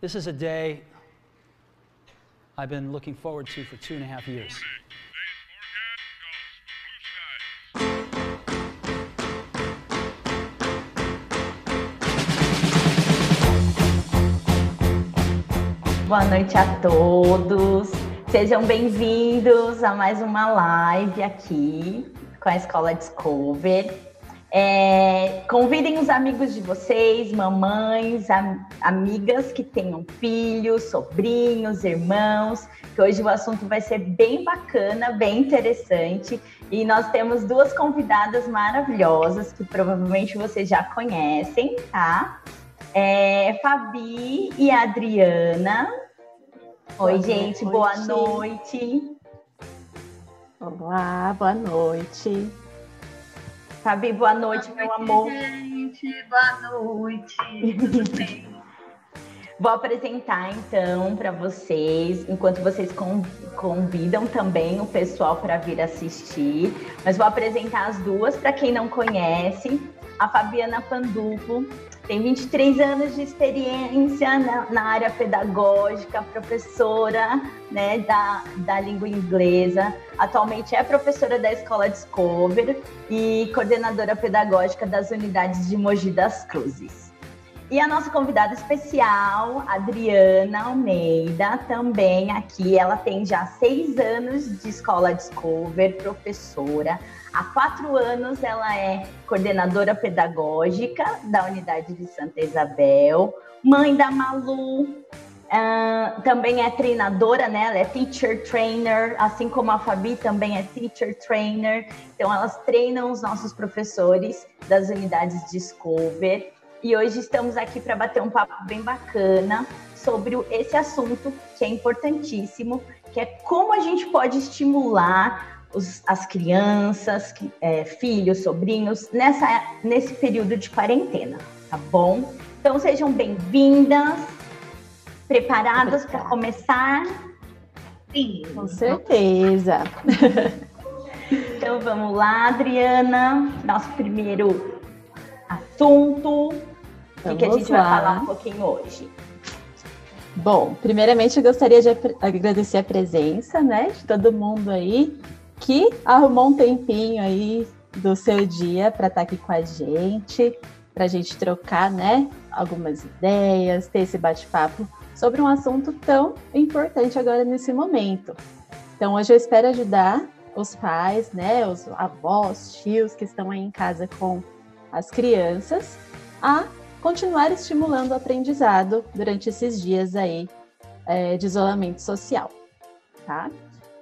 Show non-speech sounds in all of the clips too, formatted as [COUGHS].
This is a day I've been looking forward to for two and a half years. Boa noite a todos. Sejam bem-vindos a mais uma live aqui com a Escola Discover. É, convidem os amigos de vocês, mamães, am amigas que tenham filhos, sobrinhos, irmãos, que hoje o assunto vai ser bem bacana, bem interessante. E nós temos duas convidadas maravilhosas que provavelmente vocês já conhecem, tá? É, Fabi e Adriana. Oi, boa gente, noite. boa noite. Olá, boa noite. Fabi, boa noite, boa meu amor. Gente, boa noite. Tudo [LAUGHS] bem? Vou apresentar então para vocês, enquanto vocês convidam também o pessoal para vir assistir. Mas vou apresentar as duas para quem não conhece. A Fabiana Pandufo tem 23 anos de experiência na, na, área pedagógica, professora né, da, da língua inglesa. Atualmente é professora da Escola Discover e coordenadora pedagógica das unidades de Mogi das Cruzes. E a nossa convidada especial, Adriana Almeida, também aqui. Ela tem já seis anos de Escola Discover, professora Há quatro anos ela é coordenadora pedagógica da unidade de Santa Isabel, mãe da Malu, uh, também é treinadora, né? Ela é teacher trainer, assim como a Fabi também é teacher trainer. Então elas treinam os nossos professores das unidades Discover. E hoje estamos aqui para bater um papo bem bacana sobre esse assunto que é importantíssimo, que é como a gente pode estimular os, as crianças, é, filhos, sobrinhos, nessa, nesse período de quarentena, tá bom? Então sejam bem-vindas, preparadas para começar? Sim, com certeza. [LAUGHS] então vamos lá, Adriana, nosso primeiro assunto. O que, a gente lá. vai falar um pouquinho hoje? Bom, primeiramente eu gostaria de agradecer a presença, né, de todo mundo aí que arrumou um tempinho aí do seu dia para estar tá aqui com a gente, para a gente trocar, né, algumas ideias, ter esse bate-papo sobre um assunto tão importante agora nesse momento. Então, hoje eu espero ajudar os pais, né, os avós, tios que estão aí em casa com as crianças a continuar estimulando o aprendizado durante esses dias aí é, de isolamento social, tá?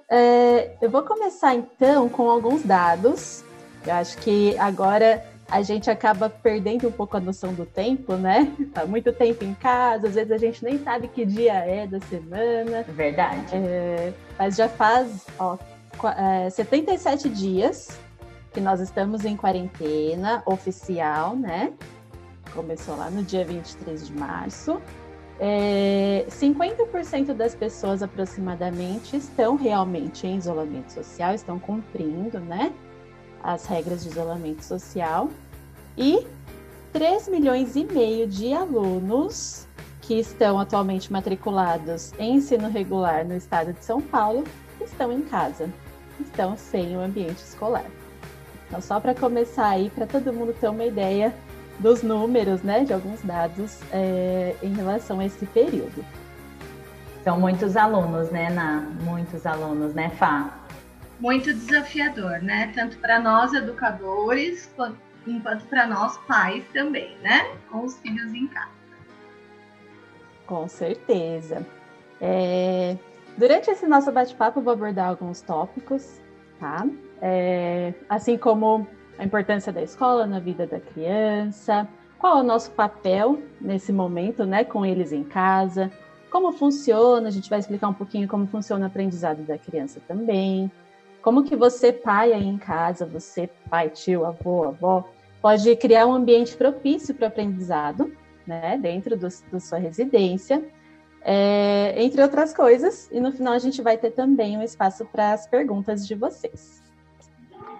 É, eu vou começar então com alguns dados. Eu acho que agora a gente acaba perdendo um pouco a noção do tempo, né? [LAUGHS] Tá muito tempo em casa, às vezes a gente nem sabe que dia é da semana. Verdade. É, mas já faz ó, é, 77 dias que nós estamos em quarentena oficial, né? Começou lá no dia 23 de março. É, 50% das pessoas aproximadamente estão realmente em isolamento social, estão cumprindo né, as regras de isolamento social. E 3 milhões e meio de alunos que estão atualmente matriculados em ensino regular no estado de São Paulo estão em casa, estão sem o ambiente escolar. Então, só para começar aí, para todo mundo ter uma ideia dos números, né, de alguns dados é, em relação a esse período. São muitos alunos, né, Na? Muitos alunos, né, Fá? Muito desafiador, né? Tanto para nós educadores, quanto, quanto para nós pais também, né? Com os filhos em casa. Com certeza. É, durante esse nosso bate-papo, vou abordar alguns tópicos, tá? É, assim como a importância da escola na vida da criança, qual é o nosso papel nesse momento, né, com eles em casa, como funciona, a gente vai explicar um pouquinho como funciona o aprendizado da criança também, como que você, pai aí em casa, você, pai, tio, avô, avó, pode criar um ambiente propício para o aprendizado, né, dentro do, da sua residência, é, entre outras coisas, e no final a gente vai ter também um espaço para as perguntas de vocês.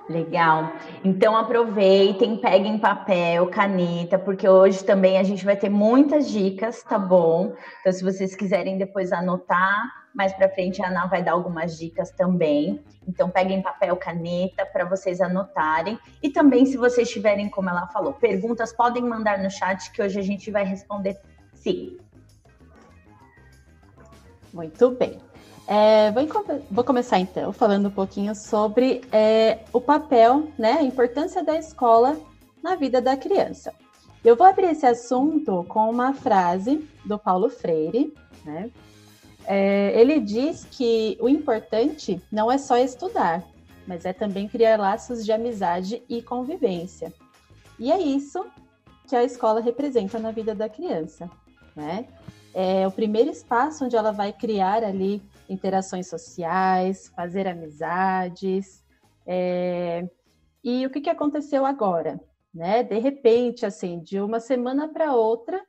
Legal. Então aproveitem, peguem papel, caneta, porque hoje também a gente vai ter muitas dicas, tá bom? Então se vocês quiserem depois anotar, mais para frente a Ana vai dar algumas dicas também. Então peguem papel, caneta para vocês anotarem. E também se vocês tiverem, como ela falou, perguntas, podem mandar no chat que hoje a gente vai responder sim. Muito bem. É, vou, vou, começar então falando um pouquinho sobre é, o papel, né, a importância da escola na vida da criança. Eu vou abrir esse assunto com uma frase do Paulo Freire. Né? É, ele diz que o importante não é só estudar, mas é também criar laços de amizade e convivência. E é isso que a escola representa na vida da criança. Né? É o primeiro espaço onde ela vai criar ali interações sociais, fazer amizades. É... E o que, que aconteceu agora? Né? De repente, assim, de uma semana para outra,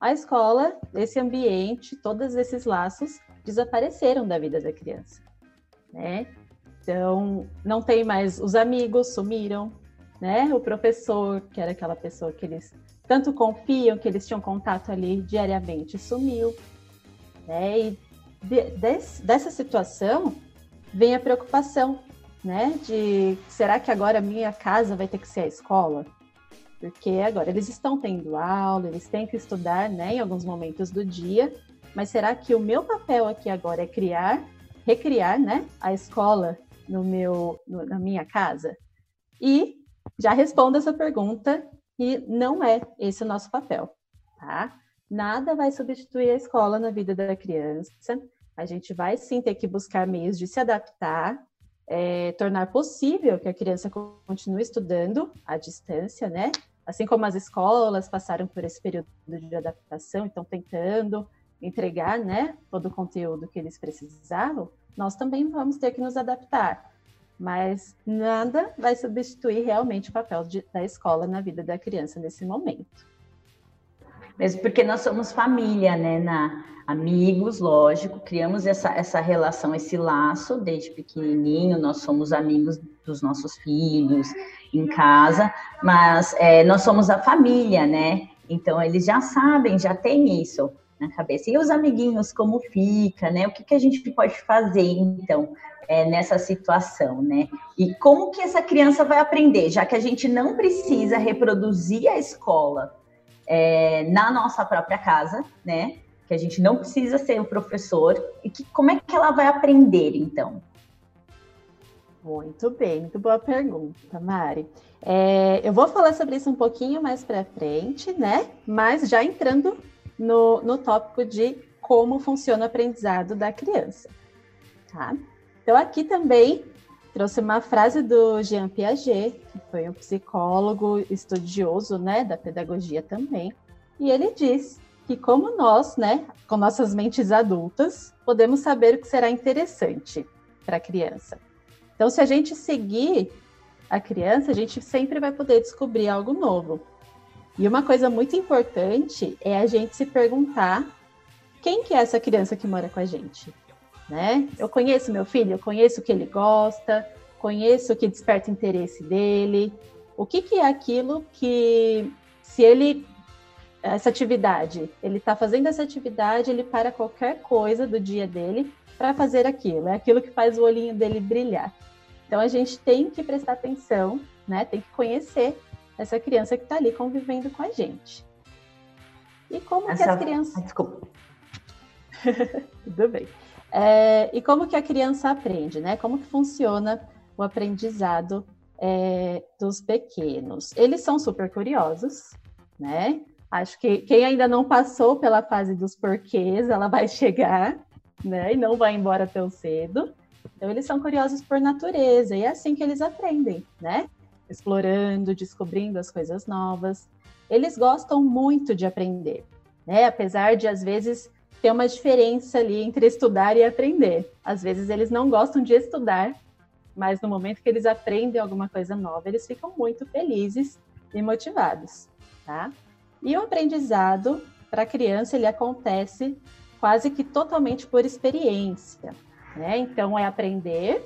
a escola, esse ambiente, todos esses laços desapareceram da vida da criança. Né? Então, não tem mais os amigos, sumiram, né? O professor, que era aquela pessoa que eles tanto confiam, que eles tinham contato ali diariamente, sumiu. Né? E de, dessa situação vem a preocupação, né? De será que agora a minha casa vai ter que ser a escola? Porque agora eles estão tendo aula, eles têm que estudar, né? Em alguns momentos do dia. Mas será que o meu papel aqui agora é criar, recriar, né? A escola no meu, no, na minha casa? E já respondo essa pergunta e não é esse o nosso papel, tá? Nada vai substituir a escola na vida da criança. A gente vai sim ter que buscar meios de se adaptar, é, tornar possível que a criança continue estudando à distância, né? Assim como as escolas passaram por esse período de adaptação, estão tentando entregar, né, todo o conteúdo que eles precisavam, nós também vamos ter que nos adaptar. Mas nada vai substituir realmente o papel de, da escola na vida da criança nesse momento. Mesmo porque nós somos família, né, na amigos, lógico, criamos essa, essa relação, esse laço desde pequenininho, nós somos amigos dos nossos filhos em casa, mas é, nós somos a família, né? Então eles já sabem, já tem isso na cabeça. E os amiguinhos, como fica, né? O que, que a gente pode fazer, então, é, nessa situação, né? E como que essa criança vai aprender, já que a gente não precisa reproduzir a escola é, na nossa própria casa, né? Que a gente não precisa ser o professor. E que, como é que ela vai aprender, então? Muito bem, muito boa pergunta, Mari. É, eu vou falar sobre isso um pouquinho mais para frente, né? Mas já entrando no, no tópico de como funciona o aprendizado da criança, tá? Então, aqui também trouxe uma frase do Jean Piaget, que foi um psicólogo estudioso, né, da pedagogia também, e ele diz que como nós, né, com nossas mentes adultas, podemos saber o que será interessante para a criança. Então, se a gente seguir a criança, a gente sempre vai poder descobrir algo novo. E uma coisa muito importante é a gente se perguntar quem que é essa criança que mora com a gente? Né? Eu conheço meu filho, eu conheço o que ele gosta, conheço o que desperta interesse dele. O que, que é aquilo que, se ele essa atividade, ele está fazendo essa atividade, ele para qualquer coisa do dia dele para fazer aquilo. É aquilo que faz o olhinho dele brilhar. Então a gente tem que prestar atenção, né? Tem que conhecer essa criança que está ali convivendo com a gente. E como essa... que as crianças. Desculpa. [LAUGHS] Tudo bem. É, e como que a criança aprende, né? Como que funciona o aprendizado é, dos pequenos? Eles são super curiosos, né? Acho que quem ainda não passou pela fase dos porquês, ela vai [LAUGHS] chegar, né? E não vai embora tão cedo. Então, eles são curiosos por natureza, e é assim que eles aprendem, né? Explorando, descobrindo as coisas novas. Eles gostam muito de aprender, né? Apesar de, às vezes, tem uma diferença ali entre estudar e aprender. Às vezes eles não gostam de estudar, mas no momento que eles aprendem alguma coisa nova, eles ficam muito felizes e motivados, tá? E o aprendizado para a criança ele acontece quase que totalmente por experiência, né? Então é aprender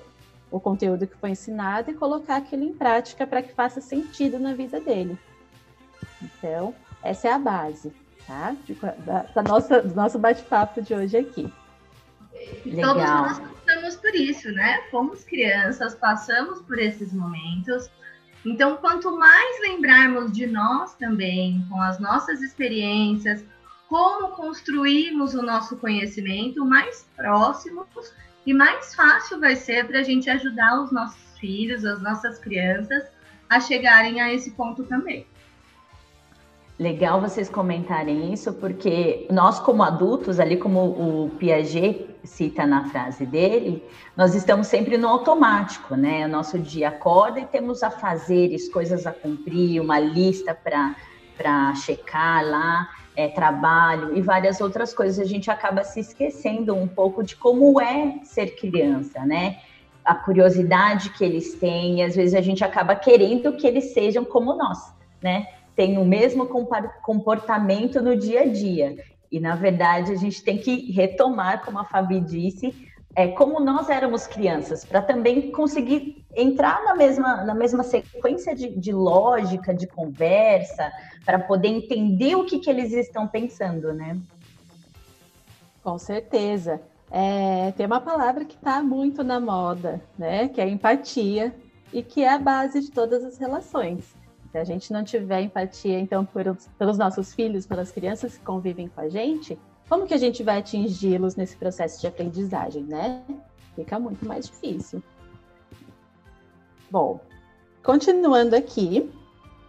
o conteúdo que foi ensinado e colocar aquilo em prática para que faça sentido na vida dele. Então, essa é a base, tá? Da, da nossa, do nosso bate-papo de hoje aqui. Legal. Todos nós passamos por isso, né? Fomos crianças, passamos por esses momentos. Então, quanto mais lembrarmos de nós também, com as nossas experiências, como construímos o nosso conhecimento, mais próximos e mais fácil vai ser para a gente ajudar os nossos filhos, as nossas crianças a chegarem a esse ponto também. Legal vocês comentarem isso, porque nós, como adultos, ali como o Piaget cita na frase dele, nós estamos sempre no automático, né? O nosso dia acorda e temos a fazeres, coisas a cumprir, uma lista para checar lá, é, trabalho e várias outras coisas. A gente acaba se esquecendo um pouco de como é ser criança, né? A curiosidade que eles têm, e às vezes a gente acaba querendo que eles sejam como nós, né? Tem o mesmo comportamento no dia a dia. E, na verdade, a gente tem que retomar, como a Fabi disse, é, como nós éramos crianças, para também conseguir entrar na mesma, na mesma sequência de, de lógica, de conversa, para poder entender o que, que eles estão pensando, né? Com certeza. É, tem uma palavra que está muito na moda, né? Que é empatia e que é a base de todas as relações. Se a gente não tiver empatia, então, por, pelos nossos filhos, pelas crianças que convivem com a gente, como que a gente vai atingi-los nesse processo de aprendizagem, né? Fica muito mais difícil. Bom, continuando aqui,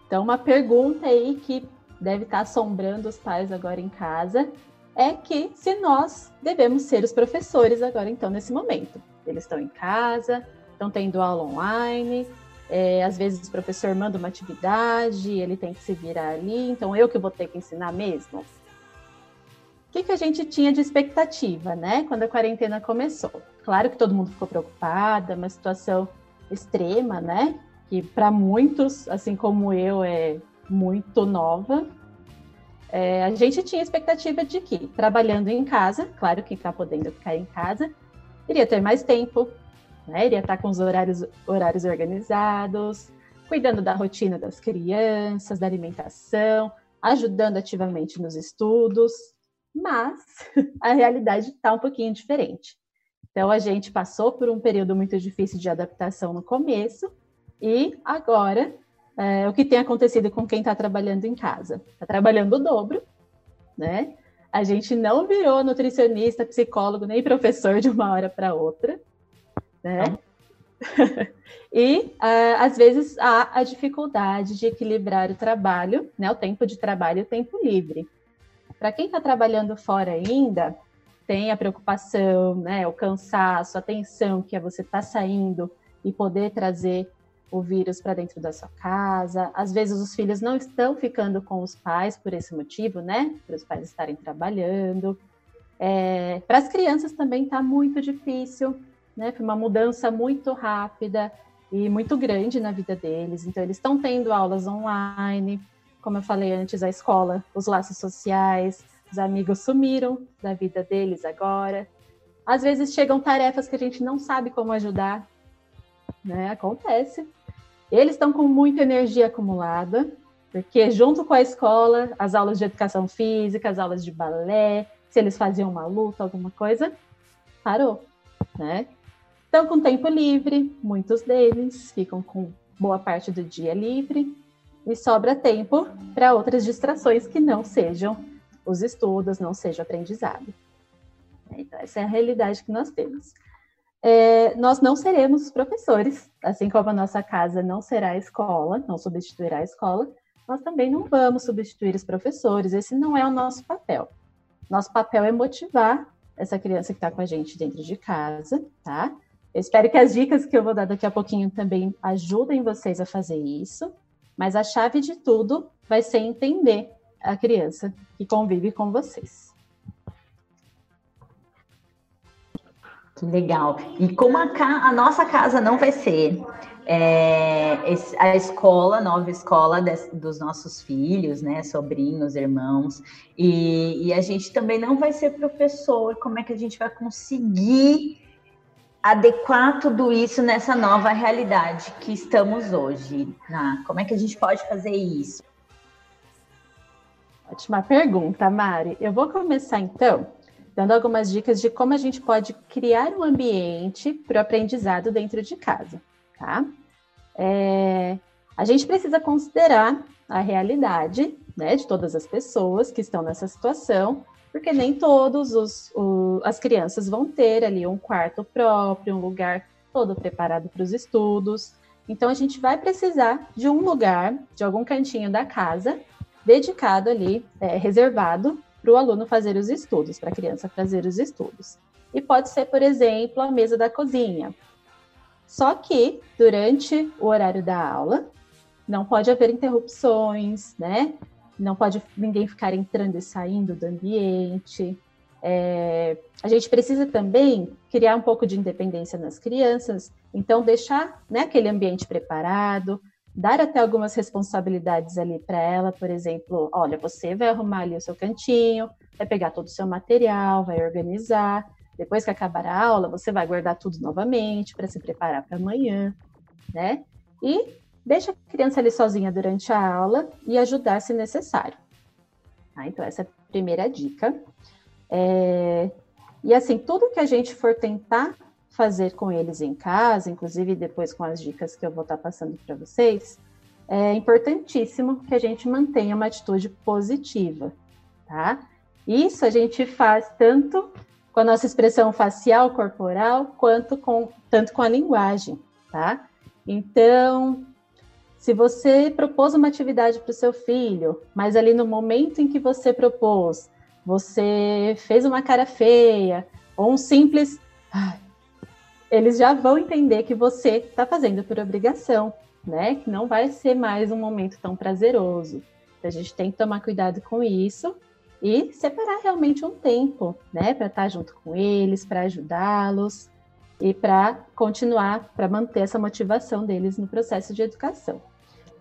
então uma pergunta aí que deve estar assombrando os pais agora em casa é que se nós devemos ser os professores agora então nesse momento. Eles estão em casa, estão tendo aula online, é, às vezes o professor manda uma atividade, ele tem que se virar ali, então eu que vou ter que ensinar mesmo. O que, que a gente tinha de expectativa, né, quando a quarentena começou? Claro que todo mundo ficou preocupada, uma situação extrema, né, que para muitos, assim como eu, é muito nova. É, a gente tinha expectativa de que, trabalhando em casa, claro que está podendo ficar em casa, iria ter mais tempo, né? Iria estar com os horários, horários organizados, cuidando da rotina das crianças, da alimentação, ajudando ativamente nos estudos, mas [LAUGHS] a realidade está um pouquinho diferente. Então, a gente passou por um período muito difícil de adaptação no começo, e agora, é, o que tem acontecido com quem está trabalhando em casa? Está trabalhando o dobro, né? A gente não virou nutricionista, psicólogo, nem professor de uma hora para outra né? [LAUGHS] e uh, às vezes há a dificuldade de equilibrar o trabalho, né, o tempo de trabalho e o tempo livre. Para quem está trabalhando fora ainda, tem a preocupação, né, o cansaço, a tensão que é você estar tá saindo e poder trazer o vírus para dentro da sua casa. Às vezes os filhos não estão ficando com os pais por esse motivo, né? Para os pais estarem trabalhando. É, para as crianças também está muito difícil, né? Foi uma mudança muito rápida e muito grande na vida deles. Então, eles estão tendo aulas online, como eu falei antes, a escola, os laços sociais, os amigos sumiram da vida deles agora. Às vezes chegam tarefas que a gente não sabe como ajudar, né? Acontece. Eles estão com muita energia acumulada, porque junto com a escola, as aulas de educação física, as aulas de balé, se eles faziam uma luta, alguma coisa, parou, né? Estão com tempo livre, muitos deles ficam com boa parte do dia livre e sobra tempo para outras distrações que não sejam os estudos, não seja o aprendizado. Então, essa é a realidade que nós temos. É, nós não seremos professores, assim como a nossa casa não será a escola, não substituirá a escola, nós também não vamos substituir os professores, esse não é o nosso papel. Nosso papel é motivar essa criança que está com a gente dentro de casa, tá? Eu espero que as dicas que eu vou dar daqui a pouquinho também ajudem vocês a fazer isso, mas a chave de tudo vai ser entender a criança que convive com vocês. Que legal. E como a, a nossa casa não vai ser é, a escola, nova escola dos nossos filhos, né, sobrinhos, irmãos, e, e, a gente também não vai ser professor, como é que a gente vai conseguir adequar tudo isso nessa nova realidade que estamos hoje? Como é que a gente pode fazer isso? Ótima pergunta, Mari. Eu vou começar então dando algumas dicas de como a gente pode criar um ambiente para o aprendizado dentro de casa, tá? É, a gente precisa considerar a realidade né, de todas as pessoas que estão nessa situação, porque nem todos os, o, as crianças vão ter ali um quarto próprio, um lugar todo preparado para os estudos. Então a gente vai precisar de um lugar, de algum cantinho da casa, dedicado ali, é, reservado para o aluno fazer os estudos, para a criança fazer os estudos. E pode ser, por exemplo, a mesa da cozinha. Só que durante o horário da aula não pode haver interrupções, né? Não pode ninguém ficar entrando e saindo do ambiente. É, a gente precisa também criar um pouco de independência nas crianças, então deixar né, aquele ambiente preparado, dar até algumas responsabilidades ali para ela, por exemplo, olha, você vai arrumar ali o seu cantinho, vai pegar todo o seu material, vai organizar. Depois que acabar a aula, você vai guardar tudo novamente para se preparar para amanhã, né? E deixa a criança ali sozinha durante a aula e ajudar se necessário. Tá? Então, essa é a primeira dica. É... E assim, tudo que a gente for tentar fazer com eles em casa, inclusive depois com as dicas que eu vou estar passando para vocês, é importantíssimo que a gente mantenha uma atitude positiva, tá? Isso a gente faz tanto com a nossa expressão facial, corporal, quanto com tanto com a linguagem, tá? Então, se você propôs uma atividade para o seu filho, mas ali no momento em que você propôs, você fez uma cara feia ou um simples eles já vão entender que você está fazendo por obrigação, né? Que não vai ser mais um momento tão prazeroso. Então, a gente tem que tomar cuidado com isso e separar realmente um tempo, né? Para estar tá junto com eles, para ajudá-los e para continuar, para manter essa motivação deles no processo de educação.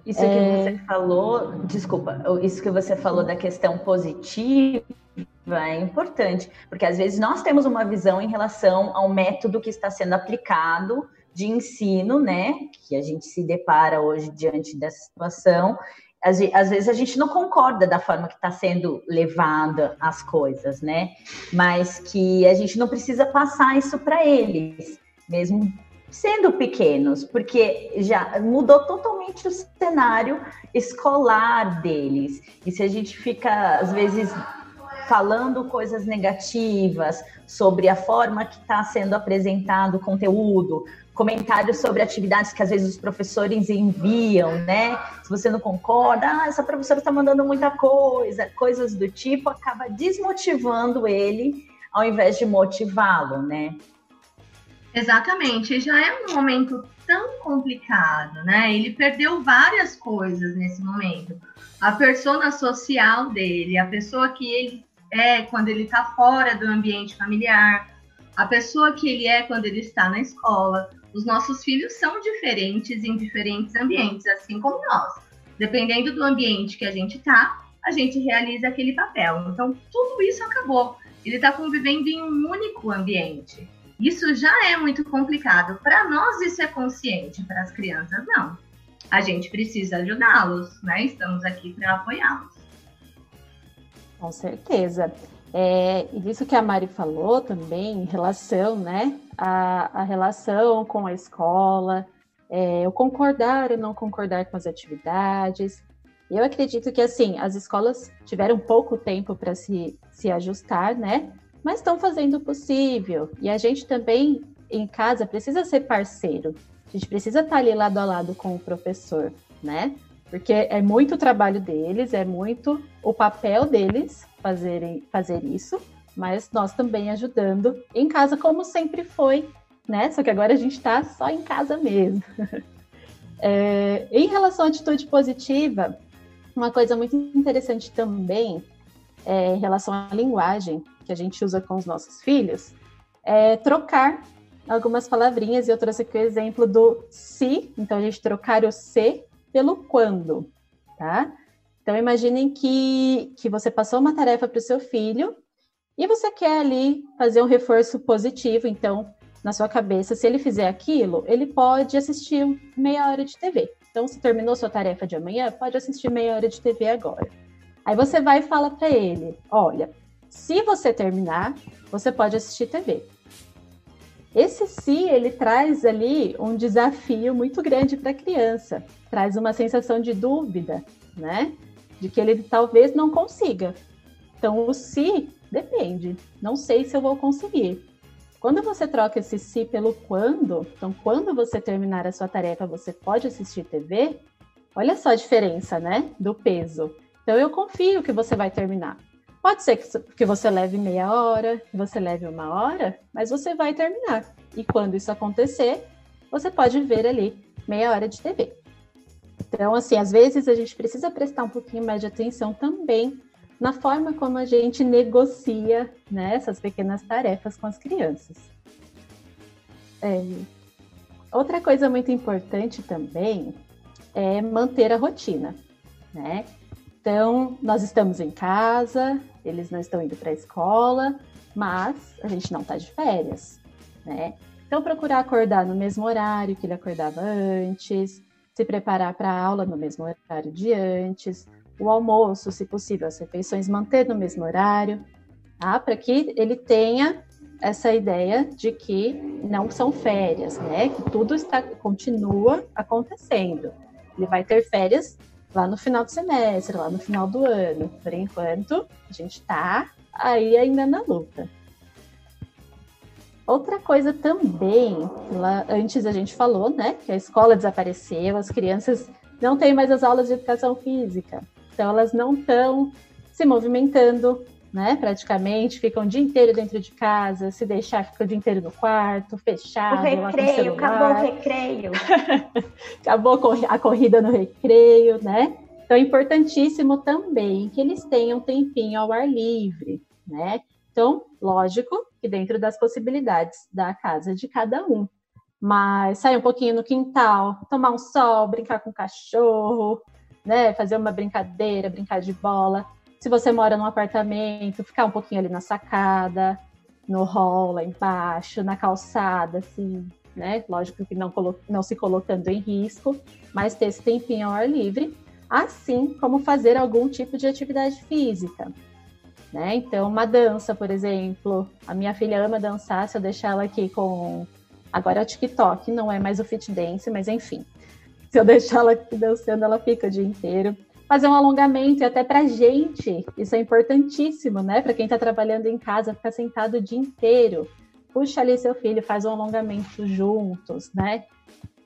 Isso é... que você falou, desculpa, isso que você falou da questão positiva é importante, porque às vezes nós temos uma visão em relação ao método que está sendo aplicado de ensino, né? Que a gente se depara hoje diante dessa situação. Às, às vezes a gente não concorda da forma que está sendo levada as coisas, né? Mas que a gente não precisa passar isso para eles, mesmo sendo pequenos, porque já mudou totalmente o cenário escolar deles. E se a gente fica, às vezes, falando coisas negativas sobre a forma que está sendo apresentado o conteúdo, comentários sobre atividades que às vezes os professores enviam, né? Se você não concorda, ah, essa professora está mandando muita coisa, coisas do tipo, acaba desmotivando ele ao invés de motivá-lo, né? Exatamente, já é um momento tão complicado, né? Ele perdeu várias coisas nesse momento. A persona social dele, a pessoa que ele é quando ele está fora do ambiente familiar, a pessoa que ele é quando ele está na escola. Os nossos filhos são diferentes em diferentes ambientes, assim como nós. Dependendo do ambiente que a gente está, a gente realiza aquele papel. Então, tudo isso acabou. Ele está convivendo em um único ambiente. Isso já é muito complicado. Para nós, isso é consciente, para as crianças, não. A gente precisa ajudá-los, né? Estamos aqui para apoiá-los. Com certeza. É, e disso que a Mari falou também, em relação, né, a, a relação com a escola, é, o concordar ou não concordar com as atividades. Eu acredito que, assim, as escolas tiveram pouco tempo para se, se ajustar, né, mas estão fazendo o possível. E a gente também, em casa, precisa ser parceiro. A gente precisa estar ali lado a lado com o professor, né? Porque é muito o trabalho deles, é muito o papel deles fazerem, fazer isso, mas nós também ajudando em casa, como sempre foi, né? Só que agora a gente está só em casa mesmo. [LAUGHS] é, em relação à atitude positiva, uma coisa muito interessante também é, em relação à linguagem que a gente usa com os nossos filhos é trocar algumas palavrinhas, e eu trouxe aqui o exemplo do se, então a gente trocar o se pelo quando, tá? Então imaginem que, que você passou uma tarefa para o seu filho e você quer ali fazer um reforço positivo, então na sua cabeça, se ele fizer aquilo, ele pode assistir meia hora de TV. Então, se terminou sua tarefa de amanhã, pode assistir meia hora de TV agora. Aí você vai e fala para ele: olha, se você terminar, você pode assistir TV. Esse se ele traz ali um desafio muito grande para a criança, traz uma sensação de dúvida, né? De que ele talvez não consiga. Então, o se depende. Não sei se eu vou conseguir. Quando você troca esse se pelo quando, então quando você terminar a sua tarefa, você pode assistir TV. Olha só a diferença, né? Do peso. Então eu confio que você vai terminar. Pode ser que você leve meia hora, que você leve uma hora, mas você vai terminar. E quando isso acontecer, você pode ver ali meia hora de TV. Então, assim, às vezes a gente precisa prestar um pouquinho mais de atenção também na forma como a gente negocia né, essas pequenas tarefas com as crianças. É, outra coisa muito importante também é manter a rotina, né? Então, nós estamos em casa, eles não estão indo para a escola, mas a gente não está de férias, né? Então, procurar acordar no mesmo horário que ele acordava antes, se preparar para a aula no mesmo horário de antes, o almoço, se possível, as refeições manter no mesmo horário, tá? para que ele tenha essa ideia de que não são férias, né? Que tudo está continua acontecendo. Ele vai ter férias lá no final do semestre, lá no final do ano. Por enquanto, a gente está aí ainda na luta. Outra coisa também, lá, antes a gente falou, né, que a escola desapareceu, as crianças não têm mais as aulas de educação física. Então elas não estão se movimentando, né? Praticamente, ficam o dia inteiro dentro de casa, se deixar, fica o dia inteiro no quarto, fechado. O recreio, acabou o recreio. [LAUGHS] acabou a corrida no recreio, né? Então é importantíssimo também que eles tenham tempinho ao ar livre, né? Então, lógico que dentro das possibilidades da casa de cada um. Mas sair um pouquinho no quintal, tomar um sol, brincar com o cachorro, né? Fazer uma brincadeira, brincar de bola. Se você mora num apartamento, ficar um pouquinho ali na sacada, no hall lá embaixo, na calçada, assim, né? Lógico que não, não se colocando em risco, mas ter esse tempinho ao ar livre, assim como fazer algum tipo de atividade física. Né? Então, uma dança, por exemplo. A minha filha ama dançar, se eu deixar ela aqui com. Agora é o TikTok, não é mais o Fit Dance, mas enfim. Se eu [LAUGHS] deixar ela aqui dançando, ela fica o dia inteiro. Fazer um alongamento, e até pra gente, isso é importantíssimo, né? Para quem está trabalhando em casa, ficar sentado o dia inteiro. Puxa ali seu filho, faz um alongamento juntos, né?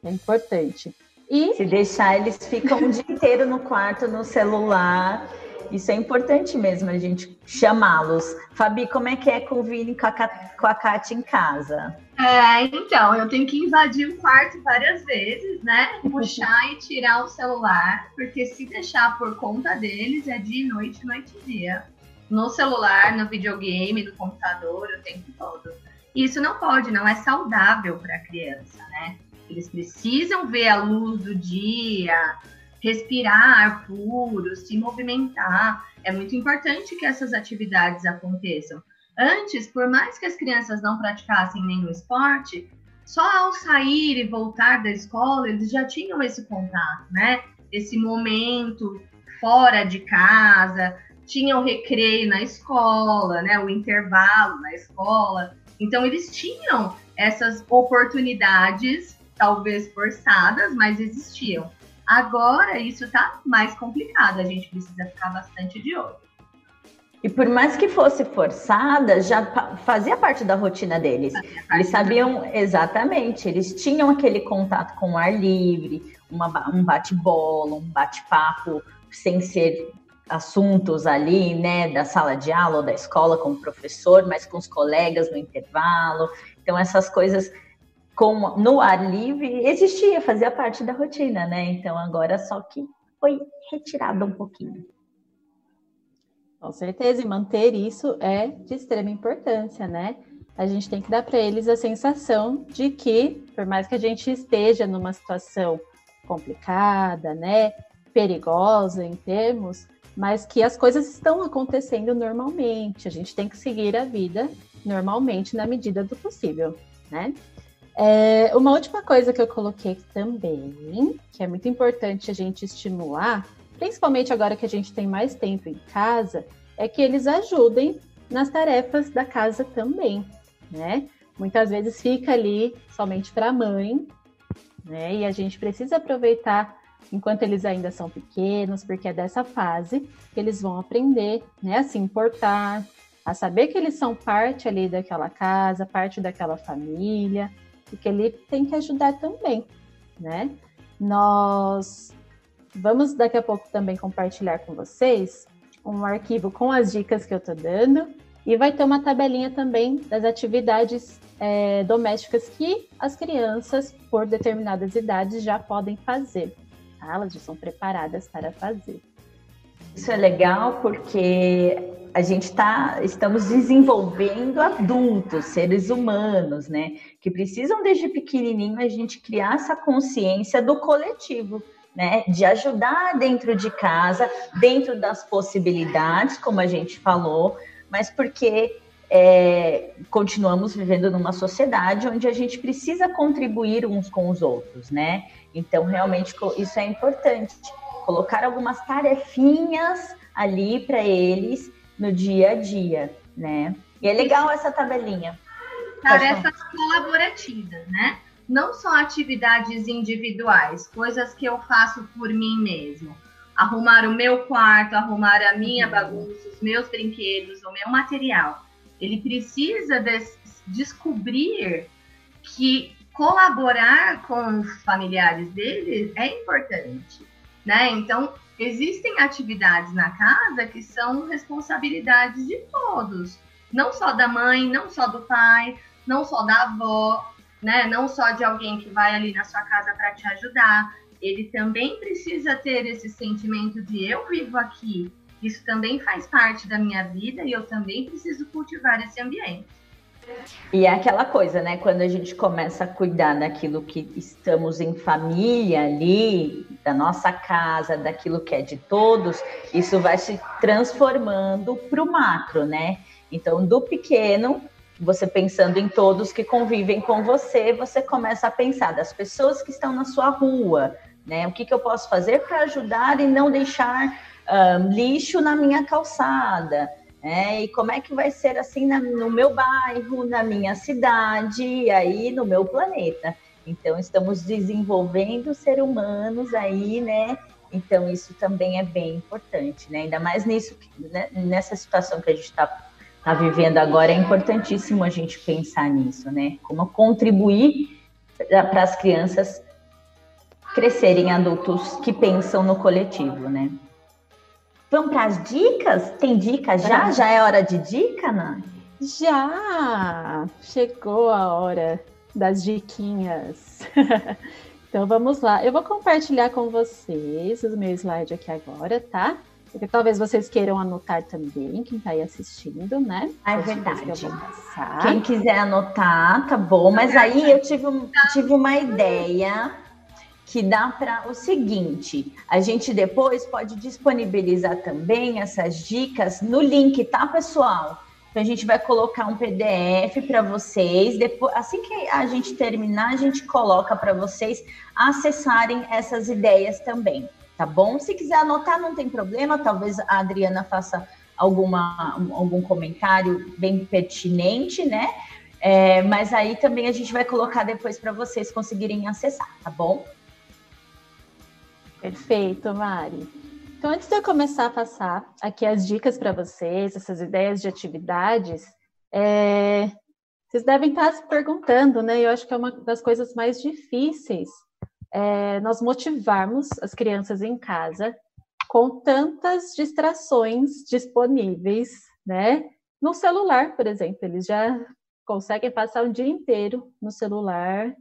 É importante. E se deixar, eles ficam o dia inteiro no quarto, no celular. Isso é importante mesmo, a gente chamá-los. Fabi, como é que é com com a, com a Kátia em casa? É, então, eu tenho que invadir o quarto várias vezes, né? Puxar e tirar o celular, porque se deixar por conta deles é dia e noite, noite e dia. No celular, no videogame, no computador, o tempo todo. Isso não pode, não é saudável para a criança, né? Eles precisam ver a luz do dia, respirar ar puro, se movimentar. É muito importante que essas atividades aconteçam. Antes, por mais que as crianças não praticassem nenhum esporte, só ao sair e voltar da escola, eles já tinham esse contato, né? Esse momento fora de casa, tinham recreio na escola, né? O intervalo na escola. Então, eles tinham essas oportunidades, talvez forçadas, mas existiam. Agora, isso está mais complicado, a gente precisa ficar bastante de olho. E por mais que fosse forçada, já fazia parte da rotina deles. Eles sabiam exatamente, eles tinham aquele contato com o ar livre, uma, um bate-bola, um bate-papo, sem ser assuntos ali, né, da sala de aula ou da escola com o professor, mas com os colegas no intervalo. Então, essas coisas com, no ar livre existia, fazia parte da rotina, né? Então, agora só que foi retirada um pouquinho. Com certeza, e manter isso é de extrema importância, né? A gente tem que dar para eles a sensação de que, por mais que a gente esteja numa situação complicada, né, perigosa em termos, mas que as coisas estão acontecendo normalmente. A gente tem que seguir a vida normalmente na medida do possível, né? É, uma última coisa que eu coloquei também, que é muito importante a gente estimular, principalmente agora que a gente tem mais tempo em casa, é que eles ajudem nas tarefas da casa também, né? Muitas vezes fica ali somente para a mãe, né? E a gente precisa aproveitar enquanto eles ainda são pequenos, porque é dessa fase que eles vão aprender, né, a se importar, a saber que eles são parte ali daquela casa, parte daquela família, e que ele tem que ajudar também, né? Nós vamos daqui a pouco também compartilhar com vocês um arquivo com as dicas que eu tô dando e vai ter uma tabelinha também das atividades é, domésticas que as crianças, por determinadas idades, já podem fazer. Elas já são preparadas para fazer. Isso é legal porque a gente está estamos desenvolvendo adultos, seres humanos, né? Que precisam desde pequenininho a gente criar essa consciência do coletivo, né? De ajudar dentro de casa, dentro das possibilidades, como a gente falou, mas porque é, continuamos vivendo numa sociedade onde a gente precisa contribuir uns com os outros, né? Então, realmente, isso é importante. Colocar algumas tarefinhas ali para eles no dia a dia, né? E é legal essa tabelinha. Tarefas colaborativas, né? Não só atividades individuais, coisas que eu faço por mim mesmo. Arrumar o meu quarto, arrumar a minha bagunça, os meus brinquedos, o meu material. Ele precisa des descobrir que colaborar com os familiares dele é importante, né? Então, existem atividades na casa que são responsabilidade de todos, não só da mãe, não só do pai, não só da avó, né? Não só de alguém que vai ali na sua casa para te ajudar. Ele também precisa ter esse sentimento de eu vivo aqui, isso também faz parte da minha vida e eu também preciso cultivar esse ambiente. E é aquela coisa, né? Quando a gente começa a cuidar daquilo que estamos em família ali, da nossa casa, daquilo que é de todos, isso vai se transformando para o macro, né? Então, do pequeno, você pensando em todos que convivem com você, você começa a pensar das pessoas que estão na sua rua, né? O que, que eu posso fazer para ajudar e não deixar um, lixo na minha calçada? É, e como é que vai ser assim na, no meu bairro, na minha cidade, e aí no meu planeta. Então, estamos desenvolvendo ser humanos aí, né? Então, isso também é bem importante, né? Ainda mais nisso, né? nessa situação que a gente está tá vivendo agora, é importantíssimo a gente pensar nisso, né? Como contribuir para as crianças crescerem adultos que pensam no coletivo, né? Vamos para as dicas? Tem dica já? Já é hora de dica, Nani? Já! Chegou a hora das diquinhas. [LAUGHS] então vamos lá. Eu vou compartilhar com vocês o meu slide aqui agora, tá? Porque talvez vocês queiram anotar também, quem está aí assistindo, né? Ah, é verdade. Que quem quiser anotar, tá bom. Mas aí eu tive, tive uma ideia que dá para o seguinte: a gente depois pode disponibilizar também essas dicas no link, tá, pessoal? Então a gente vai colocar um PDF para vocês. Depois, assim que a gente terminar, a gente coloca para vocês acessarem essas ideias também, tá bom? Se quiser anotar, não tem problema. Talvez a Adriana faça alguma, algum comentário bem pertinente, né? É, mas aí também a gente vai colocar depois para vocês conseguirem acessar, tá bom? Perfeito, Mari. Então, antes de eu começar a passar aqui as dicas para vocês, essas ideias de atividades, é... vocês devem estar se perguntando, né? Eu acho que é uma das coisas mais difíceis é nós motivarmos as crianças em casa com tantas distrações disponíveis, né? No celular, por exemplo, eles já conseguem passar o dia inteiro no celular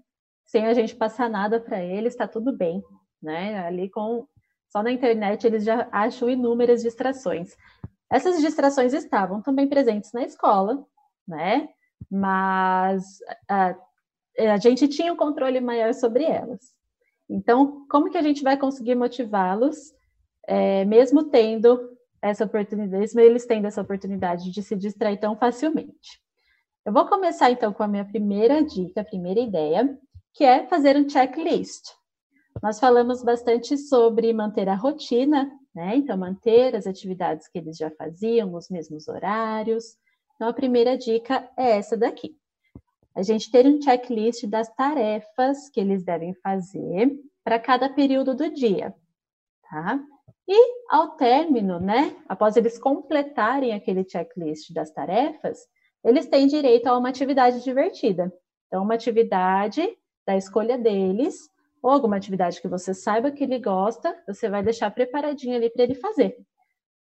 sem a gente passar nada para eles, está tudo bem né? Ali com só na internet eles já acham inúmeras distrações. Essas distrações estavam também presentes na escola, né? Mas a, a gente tinha um controle maior sobre elas. Então, como que a gente vai conseguir motivá-los, é, mesmo tendo essa oportunidade, mesmo eles tendo essa oportunidade de se distrair tão facilmente? Eu vou começar então com a minha primeira dica, a primeira ideia, que é fazer um checklist. Nós falamos bastante sobre manter a rotina, né? Então, manter as atividades que eles já faziam nos mesmos horários. Então, a primeira dica é essa daqui. A gente ter um checklist das tarefas que eles devem fazer para cada período do dia, tá? E ao término, né, após eles completarem aquele checklist das tarefas, eles têm direito a uma atividade divertida. Então, uma atividade da escolha deles, ou alguma atividade que você saiba que ele gosta, você vai deixar preparadinho ali para ele fazer.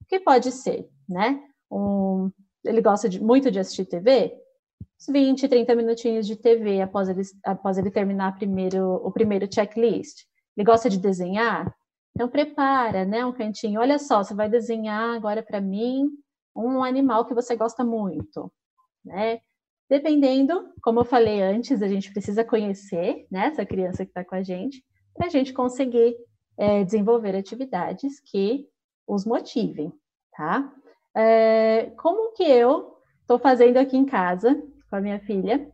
O que pode ser, né? Um, ele gosta de, muito de assistir TV? 20, 30 minutinhos de TV após ele, após ele terminar primeiro, o primeiro checklist. Ele gosta de desenhar? Então prepara, né, um cantinho. Olha só, você vai desenhar agora para mim um animal que você gosta muito, né? Dependendo, como eu falei antes, a gente precisa conhecer né, essa criança que está com a gente para a gente conseguir é, desenvolver atividades que os motivem, tá? É, como que eu estou fazendo aqui em casa com a minha filha?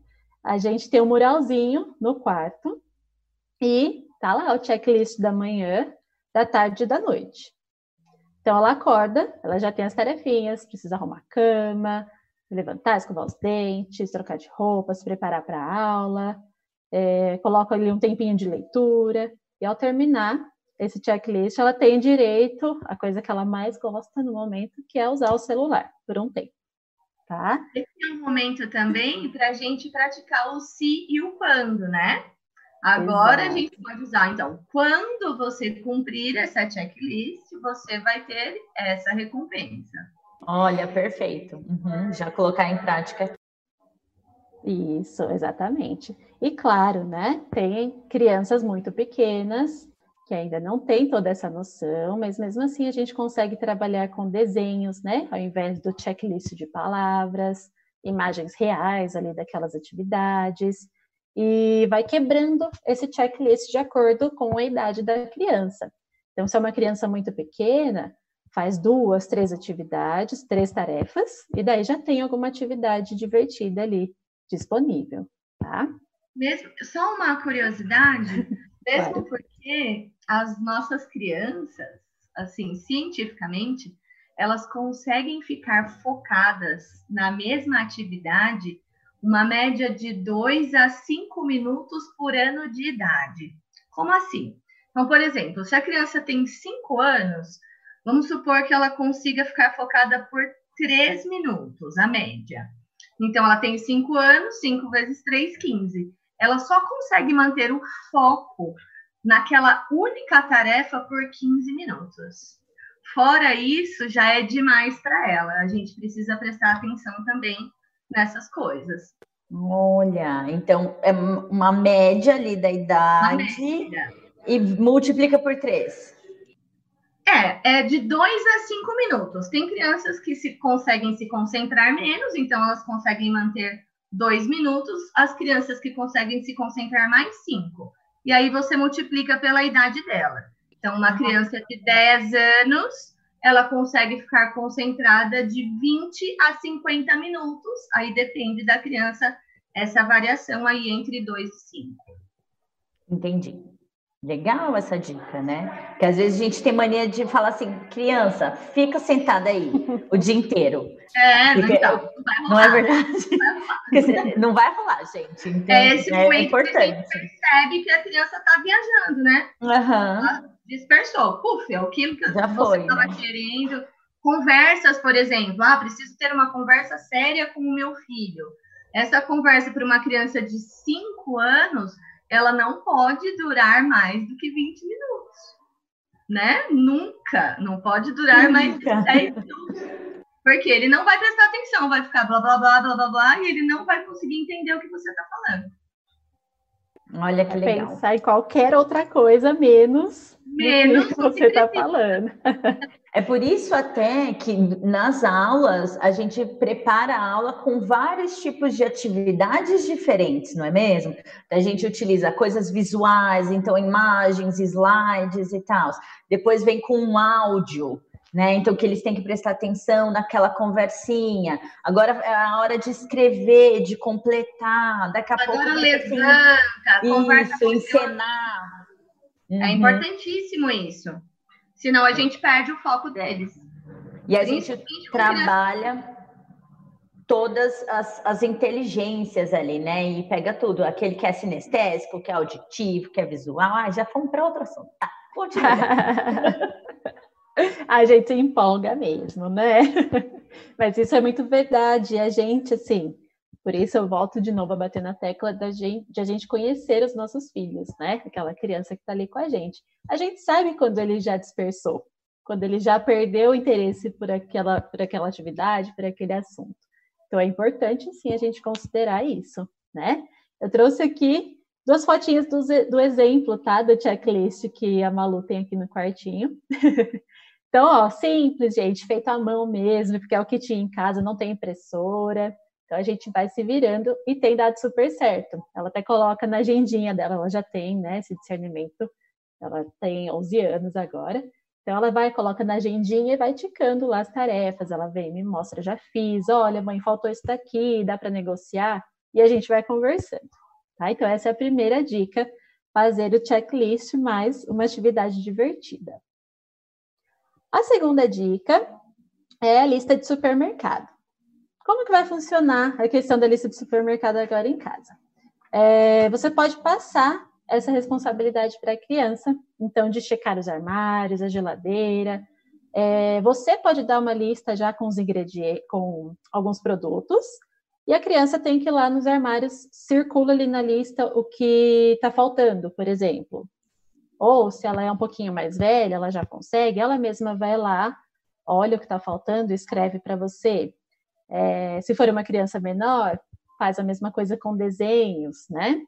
A gente tem um muralzinho no quarto e tá lá o checklist da manhã, da tarde e da noite. Então ela acorda, ela já tem as tarefinhas, precisa arrumar a cama, levantar, escovar os dentes, trocar de roupa, se preparar para a aula, é, coloca ali um tempinho de leitura, e ao terminar esse checklist, ela tem direito à coisa que ela mais gosta no momento, que é usar o celular por um tempo. Tá? Esse é um momento também para a gente praticar o se e o quando, né? Agora Exato. a gente pode usar, então, quando você cumprir essa checklist, você vai ter essa recompensa. Olha, perfeito. Uhum, já colocar em prática. Isso, exatamente. E claro, né? Tem crianças muito pequenas que ainda não têm toda essa noção, mas mesmo assim a gente consegue trabalhar com desenhos, né? Ao invés do checklist de palavras, imagens reais ali daquelas atividades, e vai quebrando esse checklist de acordo com a idade da criança. Então, se é uma criança muito pequena, faz duas, três atividades, três tarefas, e daí já tem alguma atividade divertida ali disponível, tá? Mesmo, só uma curiosidade, mesmo claro. porque as nossas crianças, assim, cientificamente, elas conseguem ficar focadas na mesma atividade uma média de 2 a 5 minutos por ano de idade. Como assim? Então, por exemplo, se a criança tem 5 anos, Vamos supor que ela consiga ficar focada por três minutos, a média. Então, ela tem cinco anos, cinco vezes três, 15. Ela só consegue manter o foco naquela única tarefa por 15 minutos. Fora isso, já é demais para ela. A gente precisa prestar atenção também nessas coisas. Olha, então é uma média ali da idade e multiplica por três. É, é de dois a cinco minutos. Tem crianças que se conseguem se concentrar menos, então elas conseguem manter dois minutos. As crianças que conseguem se concentrar mais, cinco. E aí você multiplica pela idade dela. Então, uma criança de 10 anos, ela consegue ficar concentrada de 20 a 50 minutos. Aí depende da criança essa variação aí entre 2 e 5. Entendi. Legal essa dica, né? Porque às vezes a gente tem mania de falar assim, criança, fica sentada aí o dia inteiro. É, não, então, não, não é verdade? Não vai rolar, gente. Então, é esse é momento importante. que a gente percebe que a criança está viajando, né? Uhum. dispersou. Puf, é aquilo que Já você estava né? querendo. Conversas, por exemplo. Ah, preciso ter uma conversa séria com o meu filho. Essa conversa para uma criança de 5 anos ela não pode durar mais do que 20 minutos, né? Nunca, não pode durar Nunca. mais de 10 [LAUGHS] minutos. Porque ele não vai prestar atenção, vai ficar blá blá blá blá blá blá e ele não vai conseguir entender o que você está falando. Olha que legal. Pensar em qualquer outra coisa menos, menos que você está [LAUGHS] falando. É por isso até que nas aulas a gente prepara a aula com vários tipos de atividades diferentes, não é mesmo? A gente utiliza coisas visuais, então imagens, slides e tal. Depois vem com um áudio né? Então que eles têm que prestar atenção naquela conversinha. Agora é a hora de escrever, de completar. Daqui a Agora pouco levanta, assim, conversa isso, encenar. É Uhum. importantíssimo isso. Senão a gente perde o foco deles. E a gente trabalha todas as, as inteligências ali, né? E pega tudo. Aquele que é sinestésico, que é auditivo, que é visual. Ah, já fomos para outro assunto. Tá, continua. [LAUGHS] [LAUGHS] a gente empolga mesmo, né? [LAUGHS] Mas isso é muito verdade. A gente, assim, por isso eu volto de novo a bater na tecla da gente, de a gente conhecer os nossos filhos, né? Aquela criança que está ali com a gente. A gente sabe quando ele já dispersou, quando ele já perdeu o interesse por aquela, por aquela atividade, por aquele assunto. Então é importante, sim, a gente considerar isso, né? Eu trouxe aqui duas fotinhas do, do exemplo, tá? Do checklist que a Malu tem aqui no quartinho. [LAUGHS] Então, ó, simples, gente, feito à mão mesmo, porque é o que tinha em casa, não tem impressora. Então a gente vai se virando e tem dado super certo. Ela até coloca na agendinha dela, ela já tem, né, esse discernimento. Ela tem 11 anos agora. Então ela vai, coloca na agendinha e vai ticando lá as tarefas. Ela vem, me mostra, já fiz. Olha, mãe, faltou isso daqui, dá para negociar? E a gente vai conversando. Tá? Então essa é a primeira dica, fazer o checklist mais uma atividade divertida. A segunda dica é a lista de supermercado. Como que vai funcionar a questão da lista de supermercado agora em casa? É, você pode passar essa responsabilidade para a criança, então de checar os armários, a geladeira. É, você pode dar uma lista já com os ingredientes, com alguns produtos, e a criança tem que ir lá nos armários, circula ali na lista o que está faltando, por exemplo. Ou se ela é um pouquinho mais velha, ela já consegue, ela mesma vai lá, olha o que está faltando, escreve para você. É, se for uma criança menor, faz a mesma coisa com desenhos, né?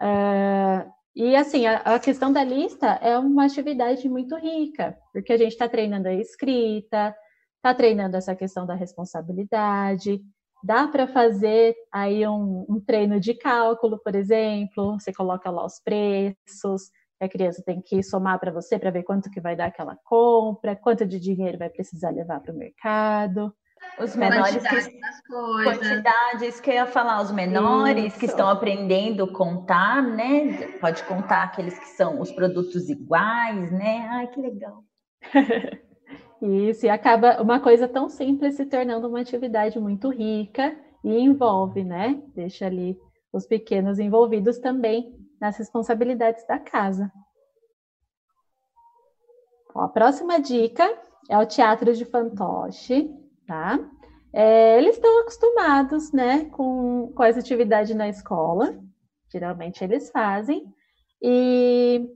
Uh, e assim, a, a, questão da lista é uma atividade muito rica, porque a gente está treinando a escrita, está treinando essa questão da responsabilidade, dá para fazer aí um, um treino de cálculo, por exemplo, você coloca lá os preços, a criança tem que somar para você para ver quanto que vai dar aquela compra, quanto de dinheiro vai precisar levar para o mercado. Os menores que das coisas. quantidades que eu ia falar, os menores Isso. que estão aprendendo a contar, né? Pode contar aqueles que são os produtos iguais, né? Ai, que legal. [LAUGHS] Isso, e acaba uma coisa tão simples se tornando uma atividade muito rica e envolve, né? Deixa ali os pequenos envolvidos também nas responsabilidades da casa. A próxima dica é o teatro de fantoche, tá? É, eles estão acostumados, né, com, com essa atividade na escola, geralmente eles fazem, e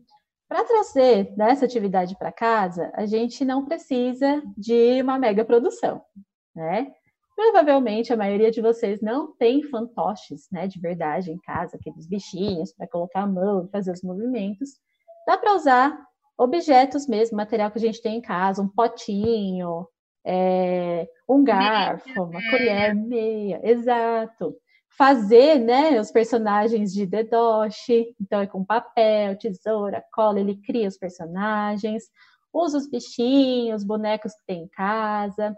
para trazer essa atividade para casa, a gente não precisa de uma mega produção, né? Provavelmente a maioria de vocês não tem fantoches, né, de verdade em casa, aqueles bichinhos para colocar a mão e fazer os movimentos. Dá para usar objetos mesmo, material que a gente tem em casa, um potinho, é, um garfo, uma colher, meia, exato. Fazer, né, os personagens de Dedoshi, então é com papel, tesoura, cola, ele cria os personagens, usa os bichinhos, bonecos que tem em casa.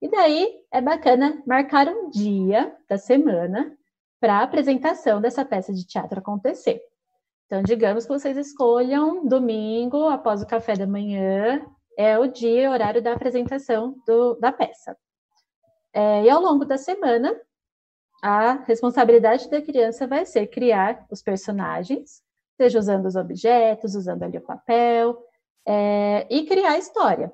E daí é bacana marcar um dia da semana para a apresentação dessa peça de teatro acontecer. Então, digamos que vocês escolham domingo, após o café da manhã, é o dia e horário da apresentação do, da peça. É, e ao longo da semana, a responsabilidade da criança vai ser criar os personagens, seja usando os objetos, usando ali o papel, é, e criar a história,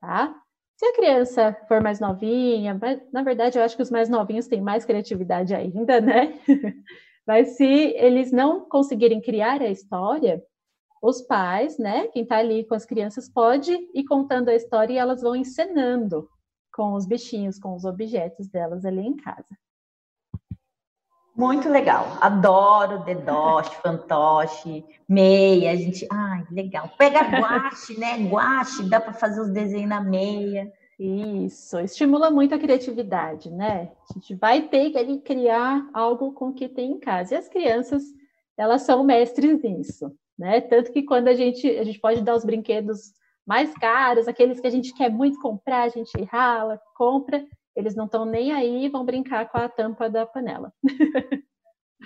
tá? Se a criança for mais novinha, na verdade eu acho que os mais novinhos têm mais criatividade ainda, né? [LAUGHS] Mas se eles não conseguirem criar a história, os pais, né, quem está ali com as crianças, pode ir contando a história e elas vão encenando com os bichinhos, com os objetos delas ali em casa. Muito legal. Adoro dedoche, fantoche, meia. A gente, ai, legal. Pega [LAUGHS] guache, né? Guache, dá para fazer os desenhos na meia. Isso, estimula muito a criatividade, né? A gente vai ter que criar algo com o que tem em casa. E as crianças, elas são mestres nisso, né? Tanto que quando a gente, a gente pode dar os brinquedos mais caros, aqueles que a gente quer muito comprar, a gente rala, compra, eles não estão nem aí, vão brincar com a tampa da panela. [LAUGHS]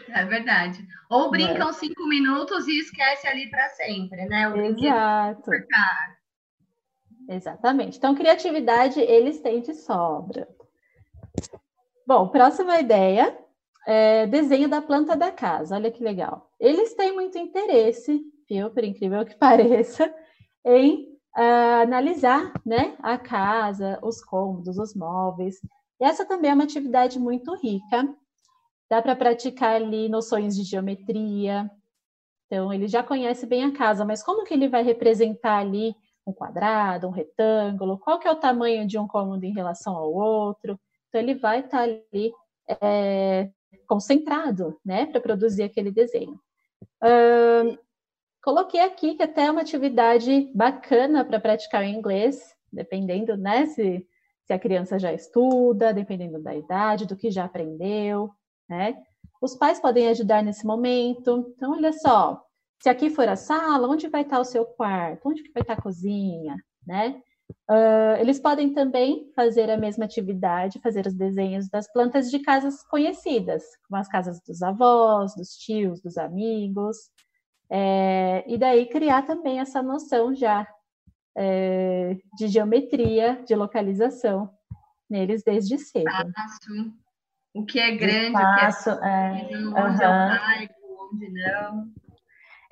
É verdade. Ou é? brincam cinco minutos e esquece ali para sempre, né? O Exato. Exatamente. Então, criatividade eles têm de sobra. Bom, próxima ideia é desenho da planta da casa. Olha que legal. Eles têm muito interesse, viu? Por incrível que [LAUGHS] pareça, em uh, analisar, né, a casa, os cômodos, os móveis. E essa também é uma atividade muito rica Dá para praticar ali noções de geometria. Então, ele já conhece bem a casa, mas como que ele vai representar ali um quadrado, um retângulo? Qual que é o tamanho de um cômodo em relação ao outro? Então, ele vai estar tá ali é, concentrado, né, para produzir aquele desenho. Uh, coloquei aqui que até é uma atividade bacana para praticar o inglês, dependendo, né, se, se a criança já estuda, dependendo da idade, do que já aprendeu né? Os pais podem ajudar nesse momento. Então, olha só, se aqui for a sala, onde vai estar o seu quarto? Onde vai estar a cozinha, né? Uh, eles podem também fazer a mesma atividade, fazer os desenhos das plantas de casas conhecidas, como as casas dos avós, dos tios, dos amigos, é, e daí criar também essa noção já é, de geometria, de localização neles desde cedo. Fácil o que é grande, espaço, o que é, pequeno, é, onde uhum. é bairro, onde não.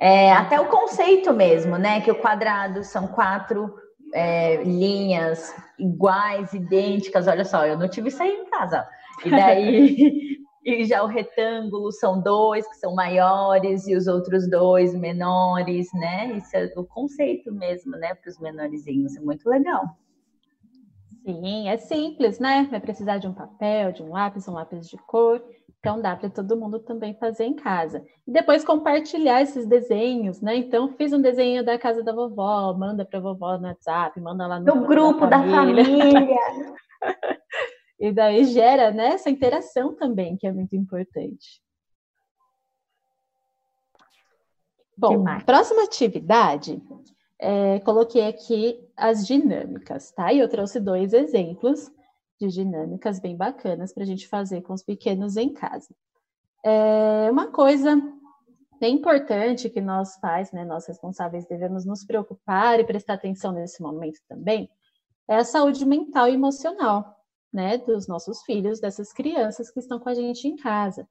É, até o conceito mesmo, né? Que o quadrado são quatro é, linhas iguais, idênticas. Olha só, eu não tive isso aí em casa. E daí, [LAUGHS] e já o retângulo são dois que são maiores e os outros dois menores, né? Isso é o conceito mesmo, né? Para os menorzinhos. É muito legal. Sim, é simples, né? Vai precisar de um papel, de um lápis, um lápis de cor. Então dá para todo mundo também fazer em casa. E depois compartilhar esses desenhos, né? Então fiz um desenho da casa da vovó, manda para a vovó no WhatsApp, manda lá no, no grupo da família. Da família. [LAUGHS] e daí gera né, essa interação também, que é muito importante. Bom, próxima atividade é, coloquei aqui as dinâmicas, tá? E eu trouxe dois exemplos de dinâmicas bem bacanas para a gente fazer com os pequenos em casa. É, uma coisa bem importante que nós pais, né, nós responsáveis, devemos nos preocupar e prestar atenção nesse momento também é a saúde mental e emocional, né, dos nossos filhos, dessas crianças que estão com a gente em casa.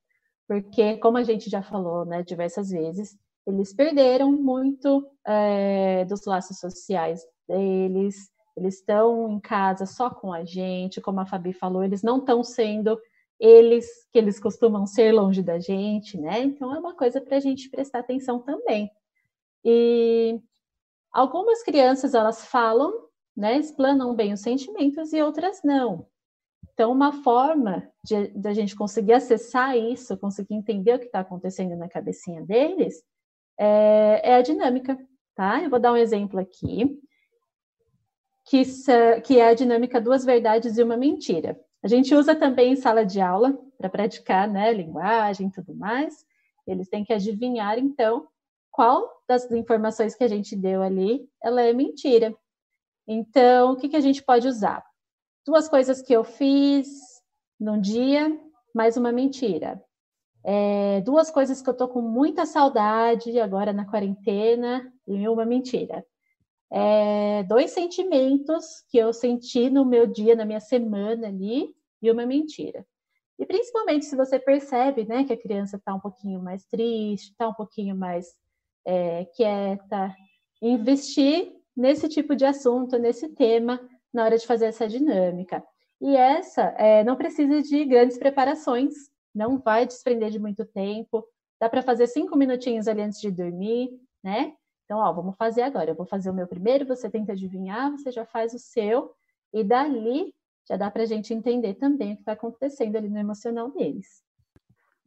Porque, como a gente já falou, né, diversas vezes, eles perderam muito é, dos laços sociais deles, eles estão em casa só com a gente, como a Fabi falou, eles não estão sendo eles que eles costumam ser longe da gente, né? Então é uma coisa para a gente prestar atenção também. E algumas crianças elas falam, né, explanam bem os sentimentos e outras não. Então, uma forma de, a gente conseguir acessar isso, conseguir entender o que está acontecendo na cabecinha deles, é, é a dinâmica, tá? Eu vou dar um exemplo aqui, que, que é a dinâmica duas verdades e uma mentira. A gente usa também em sala de aula para praticar, né, linguagem e tudo mais. Eles têm que adivinhar, então, qual das informações que a gente deu ali, ela é mentira. Então, o que, que a gente pode usar? Duas coisas que eu fiz num dia, mais uma mentira. É, duas coisas que eu tô com muita saudade agora na quarentena e uma mentira. É, dois sentimentos que eu senti no meu dia, na minha semana ali, e uma mentira. E principalmente se você percebe, né, que a criança está um pouquinho mais triste, está um pouquinho mais é, quieta, investir nesse tipo de assunto, nesse tema, na hora de fazer essa dinâmica. E essa é, não precisa de grandes preparações, não vai desprender de muito tempo. Dá para fazer cinco minutinhos ali antes de dormir, né? Então, ó, vamos fazer agora. Eu vou fazer o meu primeiro, você tenta adivinhar, você já faz o seu, e dali já dá para a gente entender também o que está acontecendo ali no emocional deles.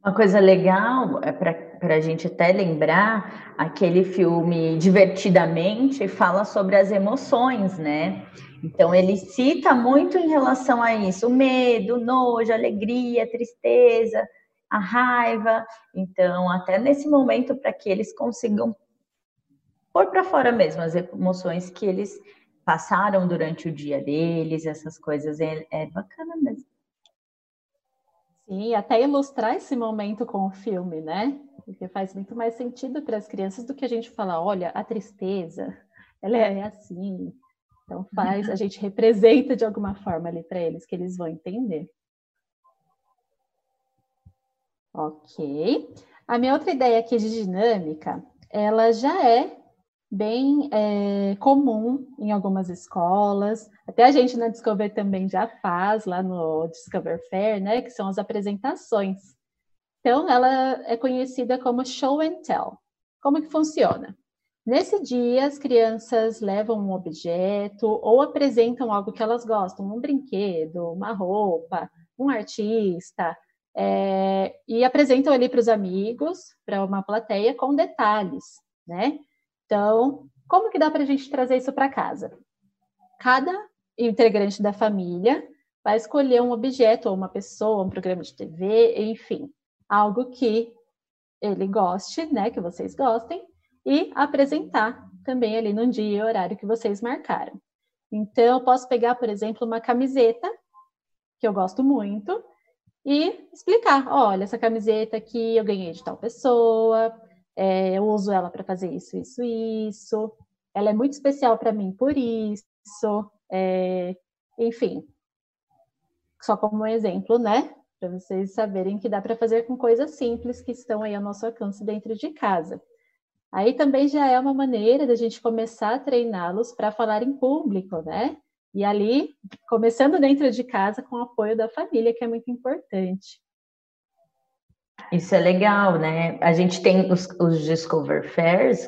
Uma coisa legal é para a gente até lembrar aquele filme Divertidamente fala sobre as emoções, né? Então ele cita muito em relação a isso, o medo, o nojo, a alegria, a tristeza, a raiva. Então, até nesse momento, para que eles consigam pôr para fora mesmo as emoções que eles passaram durante o dia deles, essas coisas. É, é bacana mesmo. Sim, até ilustrar esse momento com o filme, né? Porque faz muito mais sentido para as crianças do que a gente falar, olha, a tristeza, ela é assim. Então faz, a gente representa de alguma forma ali para eles que eles vão entender. Ok. A minha outra ideia aqui de dinâmica, ela já é bem é, comum em algumas escolas. Até a gente na Discover também já faz lá no Discover Fair, né? Que são as apresentações. Então, ela é conhecida como Show and Tell. Como que funciona? Nesse dia, as crianças levam um objeto ou apresentam algo que elas gostam, um brinquedo, uma roupa, um artista, é, e apresentam ali para os amigos, para uma plateia, com detalhes, né? Então, como que dá para a gente trazer isso para casa? Cada integrante da família vai escolher um objeto, ou uma pessoa, um programa de TV, enfim, algo que ele goste, né, que vocês gostem, e apresentar também ali no dia e horário que vocês marcaram. Então, eu posso pegar, por exemplo, uma camiseta, que eu gosto muito, e explicar: olha, essa camiseta aqui eu ganhei de tal pessoa, é, eu uso ela para fazer isso, isso, isso. Ela é muito especial para mim por isso. É, enfim, só como um exemplo, né? Para vocês saberem que dá para fazer com coisas simples que estão aí ao nosso alcance dentro de casa. Aí também já é uma maneira da gente começar a treiná-los para falar em público, né? E ali, começando dentro de casa com o apoio da família, que é muito importante. Isso é legal, né? A gente tem os, os Discover Fairs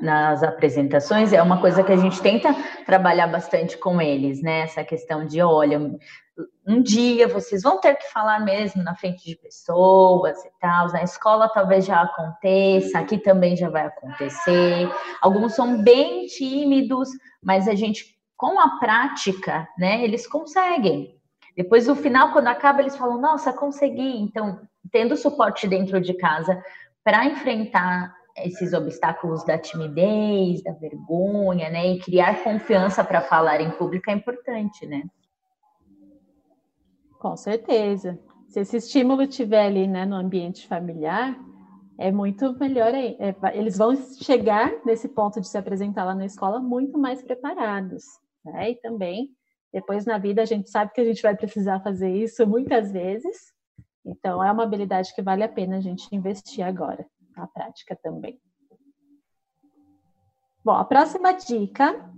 nas apresentações, é uma coisa que a gente tenta trabalhar bastante com eles, né? Essa questão de, olha, um dia vocês vão ter que falar mesmo na frente de pessoas e tal. Na escola talvez já aconteça, aqui também já vai acontecer. Alguns são bem tímidos, mas a gente, com a prática, né, eles conseguem. Depois, no final, quando acaba, eles falam: Nossa, consegui. Então, tendo suporte dentro de casa para enfrentar esses obstáculos da timidez, da vergonha, né? E criar confiança para falar em público é importante, né? Com certeza. Se esse estímulo tiver ali, né, no ambiente familiar, é muito melhor aí. É, eles vão chegar nesse ponto de se apresentar lá na escola muito mais preparados, né? E também depois na vida a gente sabe que a gente vai precisar fazer isso muitas vezes. Então é uma habilidade que vale a pena a gente investir agora, na prática também. Bom, a próxima dica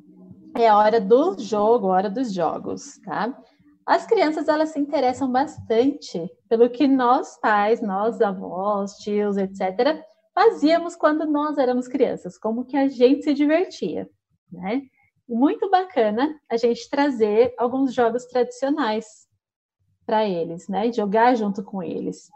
é a hora do jogo, a hora dos jogos, tá? As crianças elas se interessam bastante pelo que nós pais, nós avós, tios, etc, fazíamos quando nós éramos crianças, como que a gente se divertia, né? muito bacana a gente trazer alguns jogos tradicionais para eles, né? Jogar junto com eles.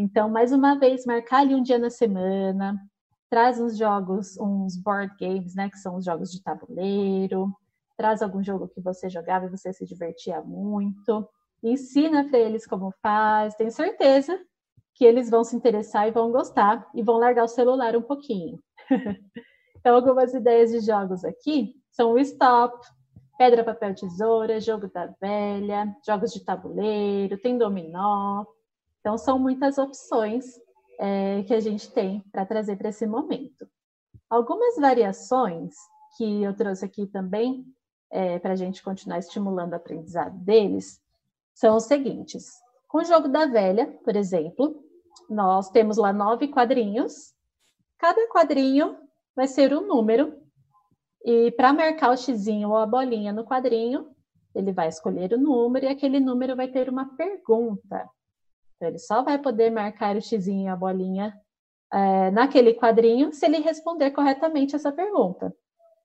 Então, mais uma vez, marcar ali um dia na semana, traz uns jogos, uns board games, né? Que são os jogos de tabuleiro, traz algum jogo que você jogava e você se divertia muito, ensina para eles como faz, tenho certeza que eles vão se interessar e vão gostar e vão largar o celular um pouquinho. [LAUGHS] então, algumas ideias de jogos aqui são o stop, pedra, papel, tesoura, jogo da velha, jogos de tabuleiro, tem dominó. Então, são muitas opções é, que a gente tem para trazer para esse momento. Algumas variações que eu trouxe aqui também, é, para a gente continuar estimulando o aprendizado deles, são os seguintes. Com o jogo da velha, por exemplo, nós temos lá nove quadrinhos. Cada quadrinho vai ser um número e para marcar o xizinho ou a bolinha no quadrinho, ele vai escolher o número e aquele número vai ter uma pergunta. Então, ele só vai poder marcar o xizinho a bolinha é, naquele quadrinho se ele responder corretamente essa pergunta.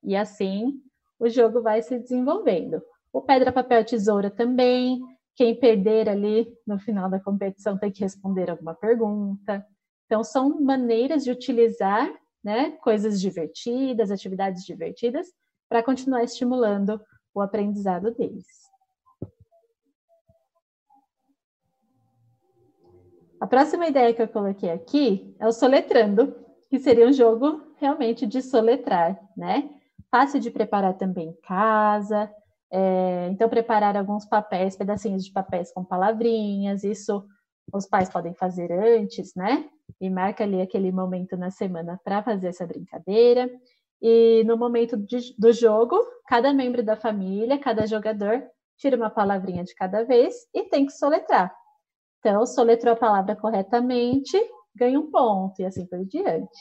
E assim o jogo vai se desenvolvendo. O pedra, papel, tesoura também. Quem perder ali no final da competição tem que responder alguma pergunta. Então, são maneiras de utilizar né, coisas divertidas, atividades divertidas, para continuar estimulando o aprendizado deles. A próxima ideia que eu coloquei aqui é o soletrando, que seria um jogo realmente de soletrar, né? fácil de preparar também em casa. É, então, preparar alguns papéis, pedacinhos de papéis com palavrinhas, isso os pais podem fazer antes, né? E marca ali aquele momento na semana para fazer essa brincadeira. E no momento de, do jogo, cada membro da família, cada jogador, tira uma palavrinha de cada vez e tem que soletrar. Então, soletrou a palavra corretamente, ganha um ponto, e assim por diante.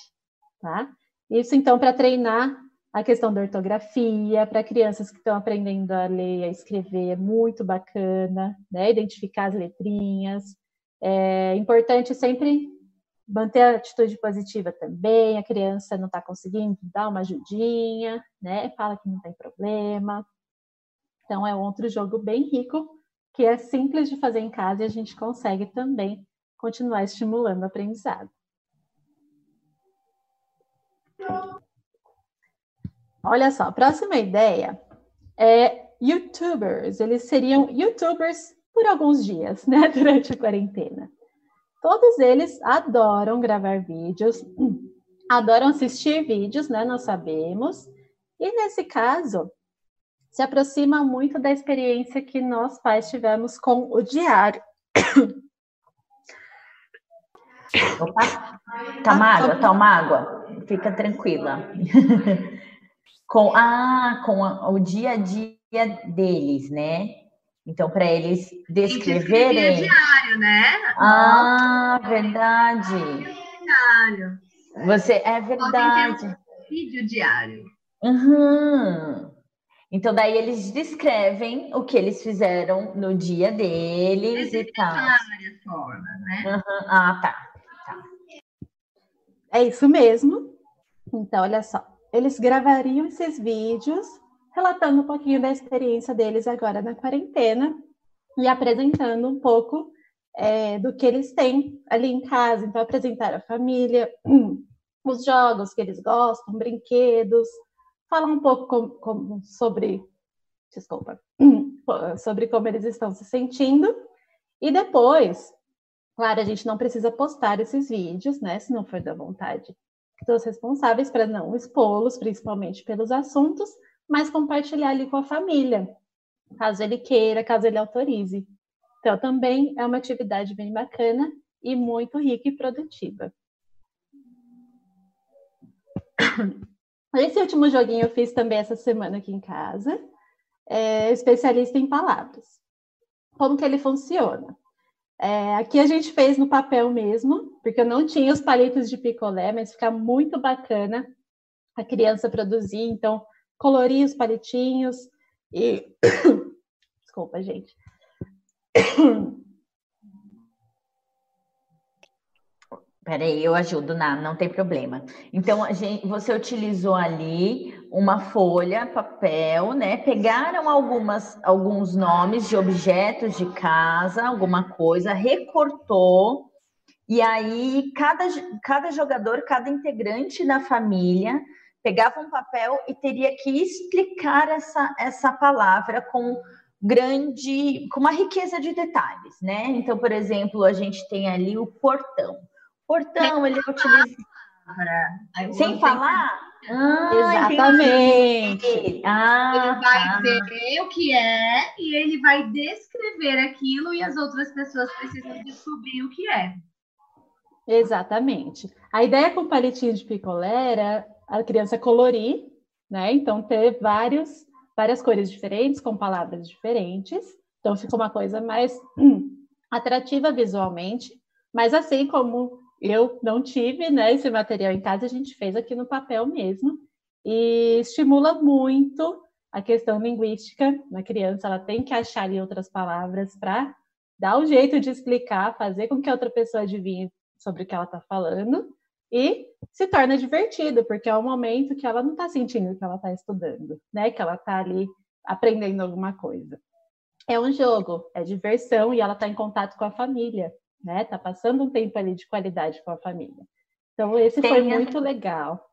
Tá? Isso, então, para treinar a questão da ortografia, para crianças que estão aprendendo a ler e a escrever, é muito bacana, né? Identificar as letrinhas. É importante sempre manter a atitude positiva também. A criança não está conseguindo, dá uma ajudinha, né? Fala que não tem problema. Então, é outro jogo bem rico, que é simples de fazer em casa e a gente consegue também continuar estimulando o aprendizado. Olha só, a próxima ideia é YouTubers. Eles seriam YouTubers por alguns dias, né, [LAUGHS] durante a quarentena. Todos eles adoram gravar vídeos, adoram assistir vídeos, né, nós sabemos. E nesse caso, se aproxima muito da experiência que nós pais tivemos com o diário. Opa, toma ah, água, toma água, fica tranquila. com ah, com a, o dia a dia deles, né? Então, para eles descreverem. diário, né? Ah, verdade. Diário. Você é verdade. Vídeo diário. Uhum. Então, daí eles descrevem o que eles fizeram no dia deles e tal. várias formas, né? Uhum. Ah, tá. tá. É isso mesmo. Então, olha só eles gravariam esses vídeos relatando um pouquinho da experiência deles agora na quarentena e apresentando um pouco é, do que eles têm ali em casa. Então, apresentar a família, os jogos que eles gostam, brinquedos, falar um pouco com, com, sobre, desculpa, [CLEARS THROAT] sobre como eles estão se sentindo. E depois, claro, a gente não precisa postar esses vídeos, né? Se não for da vontade dos responsáveis para não expô-los, principalmente pelos assuntos, mas compartilhar ali com a família, caso ele queira, caso ele autorize. Então, também é uma atividade bem bacana e muito rica e produtiva. [CLEARS THROAT] Esse último joguinho eu fiz também essa semana aqui em casa, é especialista em palavras. Como que ele funciona? É, aqui a gente fez no papel mesmo, porque eu não tinha os palitos de picolé, mas fica muito bacana a criança produzir. Então, colorir os palitinhos e. [COUGHS] Desculpa, gente. Peraí, eu ajudo, não, não tem problema. Então, gente, você utilizou ali uma folha, papel, né? Pegaram algumas, alguns nomes de objetos de casa, alguma coisa, recortou, e aí cada, cada jogador, cada integrante da família pegava um papel e teria que explicar essa, essa palavra com grande, com uma riqueza de detalhes, né? Então, por exemplo, a gente tem ali o portão. Portão, ele utiliza. Sem falar? Ah, Exatamente. Ah, ele vai tá. dizer o que é e ele vai descrever aquilo e as outras pessoas precisam descobrir o que é. Exatamente. A ideia com o palitinho de picolé era a criança colorir, né? Então ter vários, várias cores diferentes com palavras diferentes. Então fica uma coisa mais hum, atrativa visualmente, mas assim como eu não tive né, esse material em casa, a gente fez aqui no papel mesmo. E estimula muito a questão linguística na criança. Ela tem que achar ali outras palavras para dar um jeito de explicar, fazer com que a outra pessoa adivinhe sobre o que ela está falando. E se torna divertido, porque é o momento que ela não está sentindo que ela está estudando, né? Que ela está ali aprendendo alguma coisa. É um jogo, é diversão e ela está em contato com a família né? Tá passando um tempo ali de qualidade com a família. Então, esse tem foi muito legal.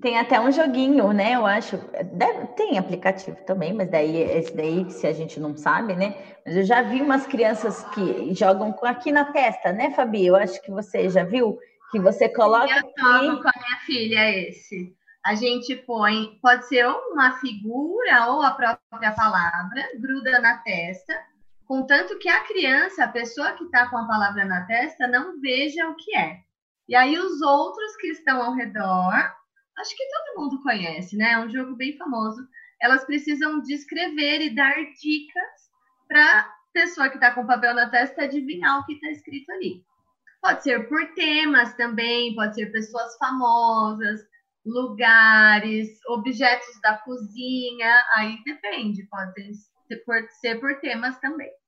Tem até um joguinho, né? Eu acho. Deve, tem aplicativo também, mas daí esse daí, se a gente não sabe, né? Mas eu já vi umas crianças que jogam aqui na testa, né, Fabi? Eu acho que você já viu que você coloca. Eu jogo com a minha filha esse. A gente põe, pode ser uma figura ou a própria palavra, gruda na testa, contanto que a criança, a pessoa que está com a palavra na testa, não veja o que é. E aí os outros que estão ao redor, acho que todo mundo conhece, né? É um jogo bem famoso. Elas precisam descrever e dar dicas para a pessoa que está com o papel na testa adivinhar o que está escrito ali. Pode ser por temas também, pode ser pessoas famosas, lugares, objetos da cozinha, aí depende, pode ser por, ser por temas também.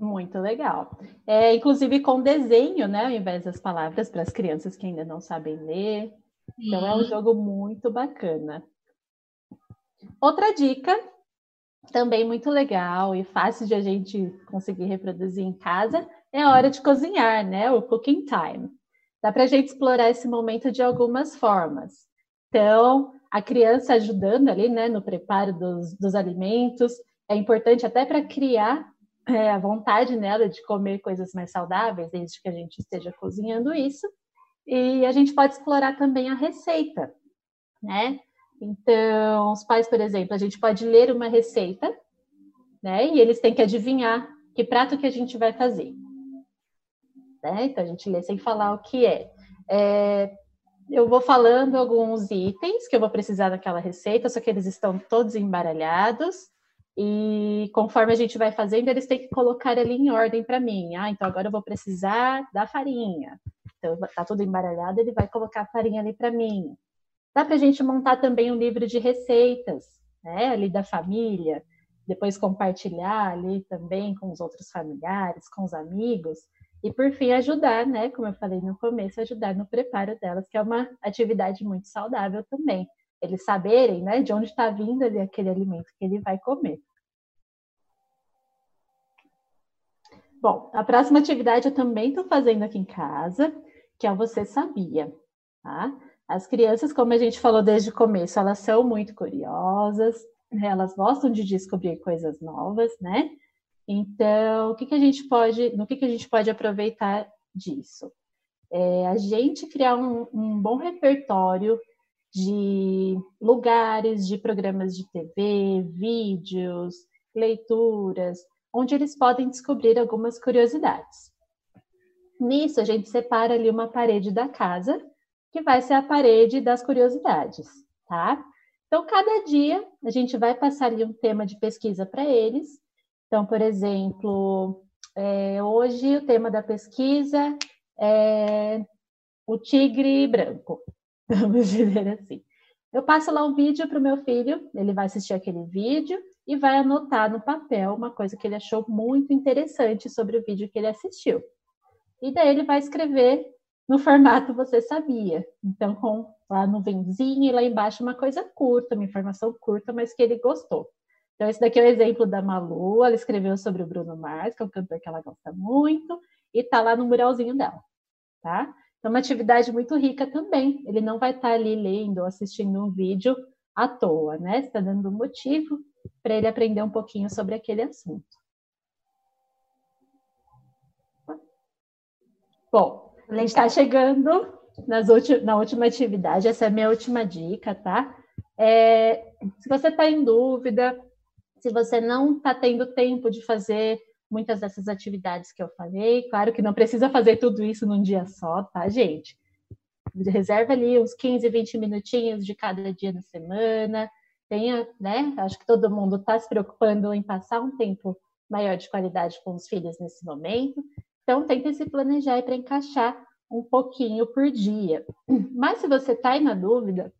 Muito legal. É, inclusive com desenho, né? Ao invés das palavras para as crianças que ainda não sabem ler. Sim. Então é um jogo muito bacana. Outra dica, também muito legal e fácil de a gente conseguir reproduzir em casa, é a hora de cozinhar, né? O cooking time. Dá para a gente explorar esse momento de algumas formas. Então, a criança ajudando ali, né, no preparo dos, dos alimentos, é importante até para criar é, a vontade nela de comer coisas mais saudáveis, desde que a gente esteja cozinhando isso. E a gente pode explorar também a receita, né? Então, os pais, por exemplo, a gente pode ler uma receita, né? E eles têm que adivinhar que prato que a gente vai fazer. Né? Então, a gente lê sem falar o que é. é. Eu vou falando alguns itens que eu vou precisar daquela receita, só que eles estão todos embaralhados. E conforme a gente vai fazendo, eles têm que colocar ali em ordem para mim. Ah, então agora eu vou precisar da farinha. Então tá tudo embaralhado, ele vai colocar a farinha ali para mim. Dá para a gente montar também um livro de receitas, né? Ali da família, depois compartilhar ali também com os outros familiares, com os amigos. E por fim, ajudar, né? Como eu falei no começo, ajudar no preparo delas, que é uma atividade muito saudável também eles saberem né, de onde está vindo ali aquele alimento que ele vai comer. Bom, a próxima atividade eu também estou fazendo aqui em casa, que é o Você Sabia, tá? As crianças, como a gente falou desde o começo, elas são muito curiosas, né? elas gostam de descobrir coisas novas, né? Então, o que, que a gente pode, no que, que a gente pode aproveitar disso? É a gente criar um, um bom repertório de lugares, de programas de TV, vídeos, leituras, onde eles podem descobrir algumas curiosidades. Nisso, a gente separa ali uma parede da casa, que vai ser a parede das curiosidades, tá? Então, cada dia a gente vai passar ali um tema de pesquisa para eles. Então, por exemplo, é, hoje o tema da pesquisa é o tigre branco. [LAUGHS] vamos dizer assim. Eu passo lá um vídeo para o meu filho, ele vai assistir aquele vídeo e vai anotar no papel uma coisa que ele achou muito interessante sobre o vídeo que ele assistiu. E daí ele vai escrever no formato você sabia. Então, com lá no venzinho e lá embaixo uma coisa curta, uma informação curta, mas que ele gostou. Então, esse daqui é o exemplo da Malu, ela escreveu sobre o Bruno Mars, que é um cantor que ela gosta muito, e tá lá no muralzinho dela, tá? É uma atividade muito rica também. Ele não vai estar ali lendo ou assistindo um vídeo à toa, né? Está dando um motivo para ele aprender um pouquinho sobre aquele assunto. Bom, a gente está chegando na última atividade, essa é a minha última dica, tá? É, se você está em dúvida, se você não está tendo tempo de fazer muitas dessas atividades que eu falei. Claro que não precisa fazer tudo isso num dia só, tá, gente? Reserva ali uns 15, 20 minutinhos de cada dia na semana. Tenha, né? Acho que todo mundo está se preocupando em passar um tempo maior de qualidade com os filhos nesse momento. Então, tente se planejar para encaixar um pouquinho por dia. Mas se você está aí na dúvida,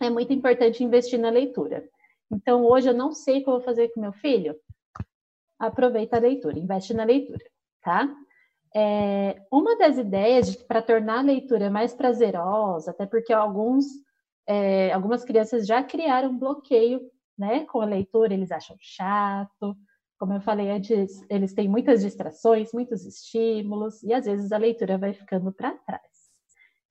é muito importante investir na leitura. Então, hoje eu não sei o que eu vou fazer com meu filho aproveita a leitura, investe na leitura, tá? É, uma das ideias para tornar a leitura mais prazerosa, até porque alguns, é, algumas crianças já criaram bloqueio né, com a leitura, eles acham chato. Como eu falei antes, eles têm muitas distrações, muitos estímulos, e às vezes a leitura vai ficando para trás.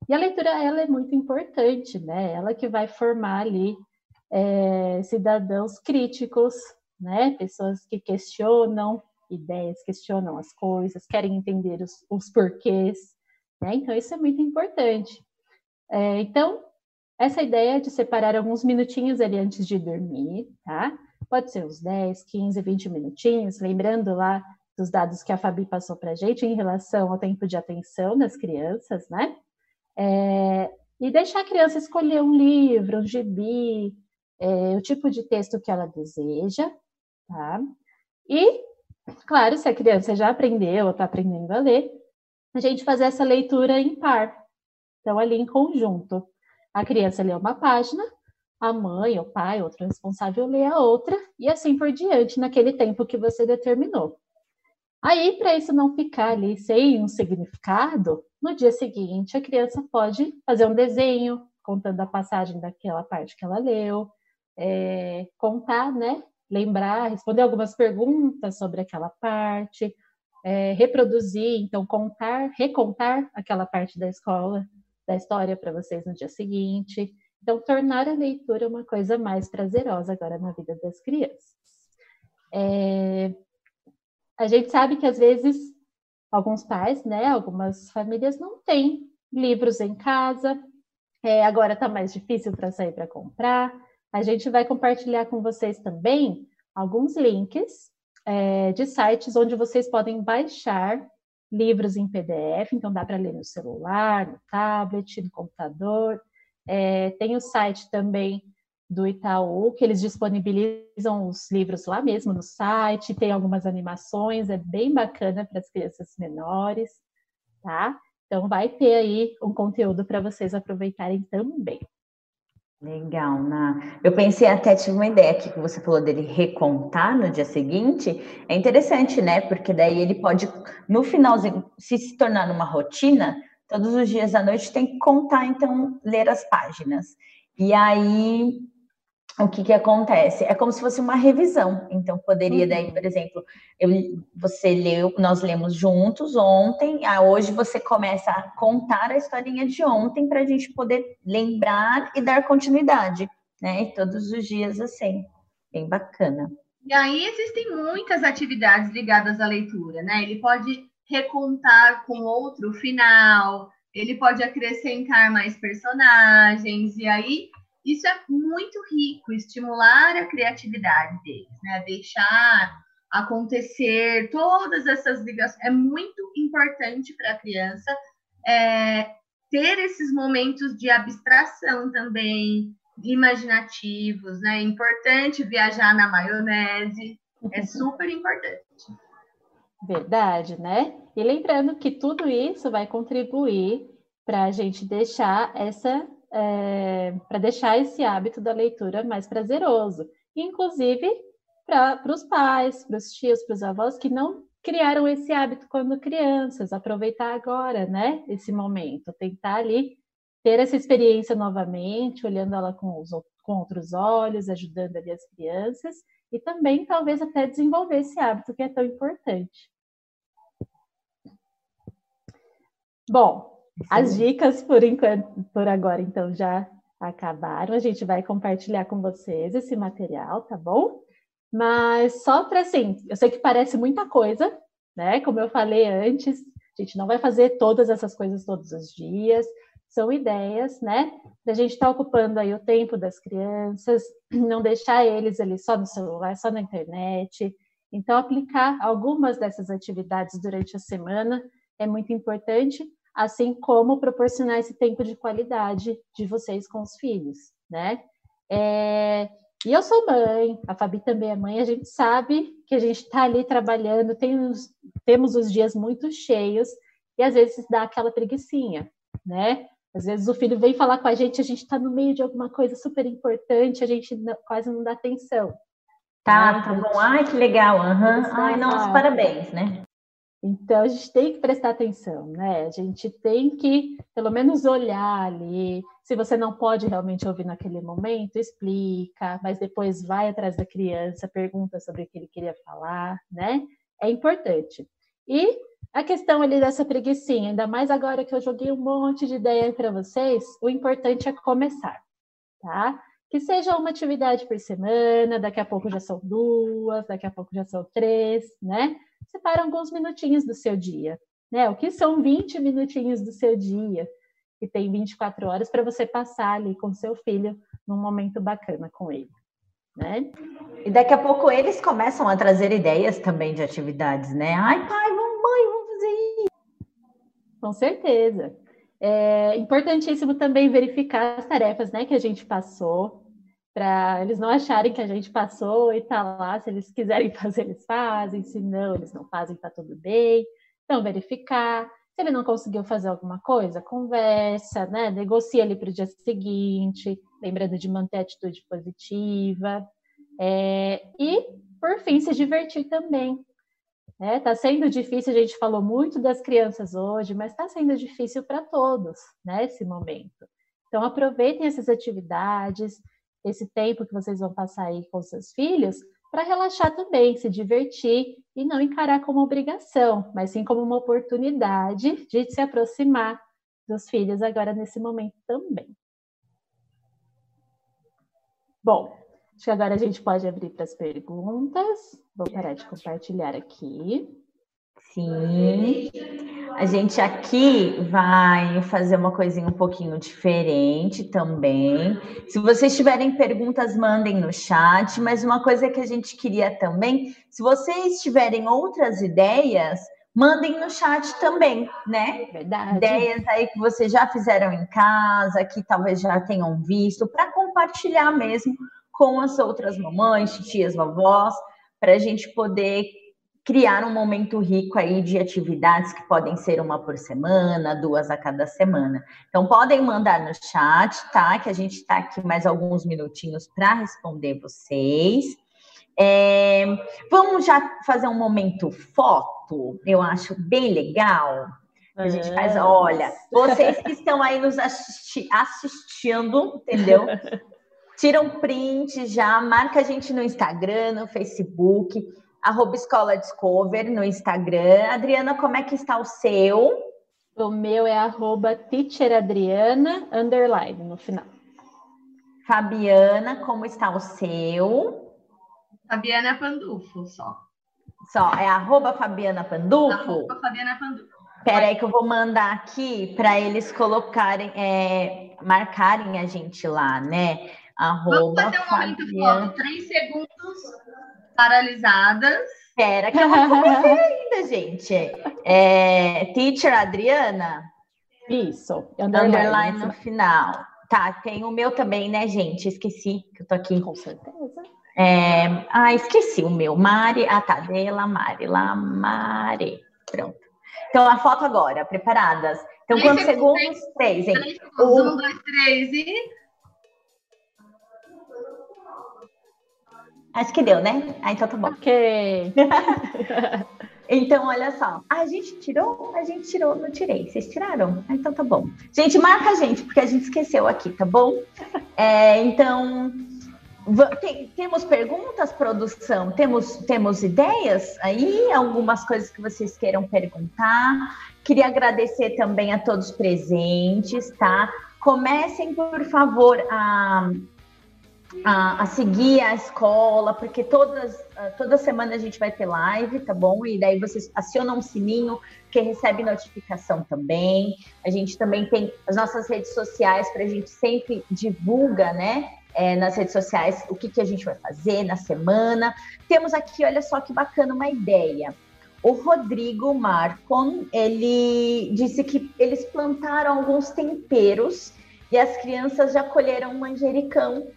E a leitura, ela é muito importante, né? Ela que vai formar ali é, cidadãos críticos, né? Pessoas que questionam ideias, questionam as coisas, querem entender os, os porquês, né? Então, isso é muito importante. É, então, essa ideia de separar alguns minutinhos ali antes de dormir, tá? Pode ser uns 10, 15, 20 minutinhos, lembrando lá dos dados que a Fabi passou para a gente em relação ao tempo de atenção das crianças, né? É, e deixar a criança escolher um livro, um gibi, é, o tipo de texto que ela deseja, tá? E, claro, se a criança já aprendeu ou está aprendendo a ler, a gente fazer essa leitura em par. Então, ali em conjunto. A criança lê uma página, a mãe, o pai, outro responsável lê a outra, e assim por diante, naquele tempo que você determinou. Aí, para isso não ficar ali sem um significado, no dia seguinte a criança pode fazer um desenho contando a passagem daquela parte que ela leu, é, contar, né? Lembrar, responder algumas perguntas sobre aquela parte, é, reproduzir, então contar, recontar aquela parte da escola, da história para vocês no dia seguinte. Então, tornar a leitura uma coisa mais prazerosa agora na vida das crianças. É, a gente sabe que às vezes alguns pais, né, algumas famílias não têm livros em casa. É, agora está mais difícil para sair para comprar. A gente vai compartilhar com vocês também alguns links é, de sites onde vocês podem baixar livros em PDF, então dá para ler no celular, no tablet, no computador. É, tem o site também do Itaú, que eles disponibilizam os livros lá mesmo no site, tem algumas animações, é bem bacana para as crianças menores, tá? Então vai ter aí um conteúdo para vocês aproveitarem também. Legal, Ná. Eu pensei até, tive uma ideia aqui que você falou dele recontar no dia seguinte. É interessante, né? Porque daí ele pode, no finalzinho, se se tornar uma rotina, todos os dias à noite tem que contar, então, ler as páginas. E aí o que, que acontece? É como se fosse uma revisão. Então, poderia daí, uhum. por exemplo, eu, você leu, nós lemos juntos ontem, a hoje você começa a contar a historinha de ontem para a gente poder lembrar e dar continuidade, né? E todos os dias assim. Bem bacana. E aí existem muitas atividades ligadas à leitura, né? Ele pode recontar com outro final, ele pode acrescentar mais personagens, e aí isso é muito rico, estimular a criatividade deles, né? Deixar acontecer todas essas ligações. É muito importante para a criança é, ter esses momentos de abstração também, imaginativos, né? É importante viajar na maionese, é super importante. Verdade, né? E lembrando que tudo isso vai contribuir para a gente deixar essa é, para deixar esse hábito da leitura mais prazeroso. Inclusive para os pais, para os tios, para os avós que não criaram esse hábito quando crianças, aproveitar agora, né? Esse momento, tentar ali ter essa experiência novamente, olhando ela com, os, com outros olhos, ajudando ali as crianças e também talvez até desenvolver esse hábito que é tão importante. Bom, as dicas por enquanto, por agora, então, já acabaram. A gente vai compartilhar com vocês esse material, tá bom? Mas só para assim, eu sei que parece muita coisa, né? Como eu falei antes, a gente não vai fazer todas essas coisas todos os dias. São ideias, né? Da gente estar tá ocupando aí o tempo das crianças, [CLEARS THROAT] não deixar eles ali só no celular, só na internet. Então, aplicar algumas dessas atividades durante a semana é muito importante assim como proporcionar esse tempo de qualidade de vocês com os filhos, né? É, e eu sou mãe, a Fabi também é mãe, a gente sabe que a gente está ali trabalhando, tem os, temos os dias muito cheios e às vezes dá aquela preguiçinha, né? Às vezes o filho vem falar com a gente, a gente está no meio de alguma coisa super importante, a gente não, quase não dá atenção. Tá, né? tá bom. Ai, que legal. Uhum. Ai, nossa, parabéns, né? Então, a gente tem que prestar atenção, né? A gente tem que, pelo menos, olhar ali. Se você não pode realmente ouvir naquele momento, explica, mas depois vai atrás da criança, pergunta sobre o que ele queria falar, né? É importante. E a questão ali dessa preguiçinha, ainda mais agora que eu joguei um monte de ideia para vocês, o importante é começar, tá? Que seja uma atividade por semana, daqui a pouco já são duas, daqui a pouco já são três, né? Separa alguns minutinhos do seu dia. Né? O que são 20 minutinhos do seu dia? e tem 24 horas para você passar ali com seu filho num momento bacana com ele. Né? E daqui a pouco eles começam a trazer ideias também de atividades, né? Ai, pai, vamos, mãe, vamos fazer isso. Com certeza. É importantíssimo também verificar as tarefas né, que a gente passou, para eles não acharem que a gente passou e tá lá. Se eles quiserem [LAUGHS] fazer, eles fazem, se não, eles não fazem, tá tudo bem. Então, verificar. Se ele não conseguiu fazer alguma coisa, conversa, né? Negocia ali para o dia seguinte, lembrando de manter a atitude positiva. É, e, por fim, se divertir também. Está é, tá sendo difícil, a gente falou muito das crianças hoje, mas está sendo difícil para todos, né, esse momento. Então, aproveitem essas atividades, esse tempo que vocês vão passar aí com seus filhos, para relaxar também, se divertir e não encarar como obrigação, mas sim como uma oportunidade de se aproximar dos filhos agora nesse momento também. Bom, acho que agora a gente pode abrir para as perguntas. Vou parar de compartilhar aqui. Sim. A gente aqui vai fazer uma coisinha um pouquinho diferente também. Se vocês tiverem perguntas, mandem no chat. Mas uma coisa que a gente queria também, se vocês tiverem outras ideias, mandem no chat também, né? Verdade. Ideias aí que vocês já fizeram em casa, que talvez já tenham visto, para compartilhar mesmo com as outras mamães, tias, vovós, para a gente poder criar um momento rico aí de atividades que podem ser uma por semana, duas a cada semana. Então, podem mandar no chat, tá? Que a gente está aqui mais alguns minutinhos para responder vocês. É, vamos já fazer um momento foto, eu acho bem legal. A gente faz, olha, vocês que estão aí nos assisti assistindo, entendeu? [LAUGHS] Tiram print já, marca a gente no Instagram, no Facebook arroba Escola Discover no Instagram. Adriana, como é que está o seu? O meu é arroba teacheradriana, underline, no final. Fabiana, como está o seu? Fabiana Pandulfo, só. Só, é arroba Fabiana Pandulfo? Arroba Fabiana Pandulfo. Peraí que eu vou mandar aqui para eles colocarem, é, marcarem a gente lá, né? Arroba Vamos fazer um momento Fabiana... foto, três segundos paralisadas. Espera, que eu não comecei ainda, gente. É, teacher Adriana? Isso. Underline, underline no final. Tá, tem o meu também, né, gente? Esqueci que eu tô aqui. Com certeza. É... Ah, esqueci o meu. Mari. Ah, tá. Dela Mari. Lá, Mari. Pronto. Então, a foto agora, preparadas. Então, quantos segundos? Três, hein? Um, dois, três e. Acho que deu, né? Ah, então tá bom. Ok. [LAUGHS] então, olha só. A gente tirou? A gente tirou, não tirei. Vocês tiraram? Ah, então tá bom. Gente, marca a gente, porque a gente esqueceu aqui, tá bom? É, então, tem, temos perguntas, produção? Temos, temos ideias aí? Algumas coisas que vocês queiram perguntar? Queria agradecer também a todos presentes, tá? Comecem, por favor, a a, a, seguir a escola, porque todas, toda semana a gente vai ter live, tá bom? E daí vocês acionam um sininho que recebe notificação também. A gente também tem as nossas redes sociais para a gente sempre divulga, né? É, nas redes sociais o que, que a gente vai fazer na semana. Temos aqui, olha só que bacana, uma ideia. O Rodrigo Marcon, ele disse que eles plantaram alguns temperos e as crianças já colheram manjericão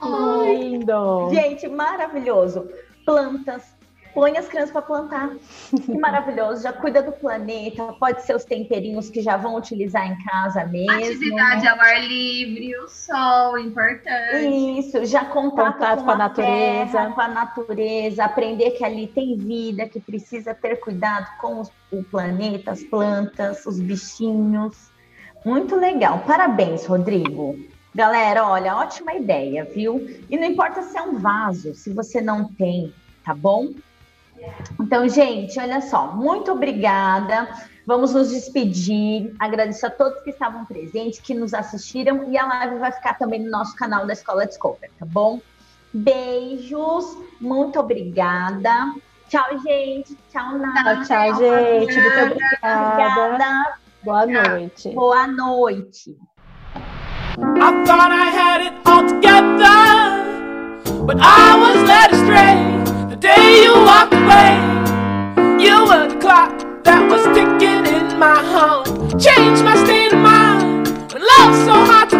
Ai, lindo! Gente, maravilhoso. Plantas. Põe as crianças para plantar. Que [LAUGHS] maravilhoso. Já cuida do planeta. Pode ser os temperinhos que já vão utilizar em casa mesmo. Atividade ao ar livre, o sol, importante. Isso, já contato, contato com, com, a, natureza. Terra, com a natureza. Aprender que ali tem vida, que precisa ter cuidado com os, o planeta, as plantas, os bichinhos. Muito legal. Parabéns, Rodrigo. Galera, olha, ótima ideia, viu? E não importa se é um vaso, se você não tem, tá bom? Então, gente, olha só, muito obrigada. Vamos nos despedir. Agradeço a todos que estavam presentes, que nos assistiram. E a live vai ficar também no nosso canal da Escola Discover, tá bom? Beijos, muito obrigada. Tchau, gente. Tchau, Nada. Tchau, tchau, gente. Muito obrigada. obrigada. Boa noite. Boa noite. I thought I had it all together, but I was led astray the day you walked away. You were the clock that was ticking in my heart, changed my state of mind. Love's so hard to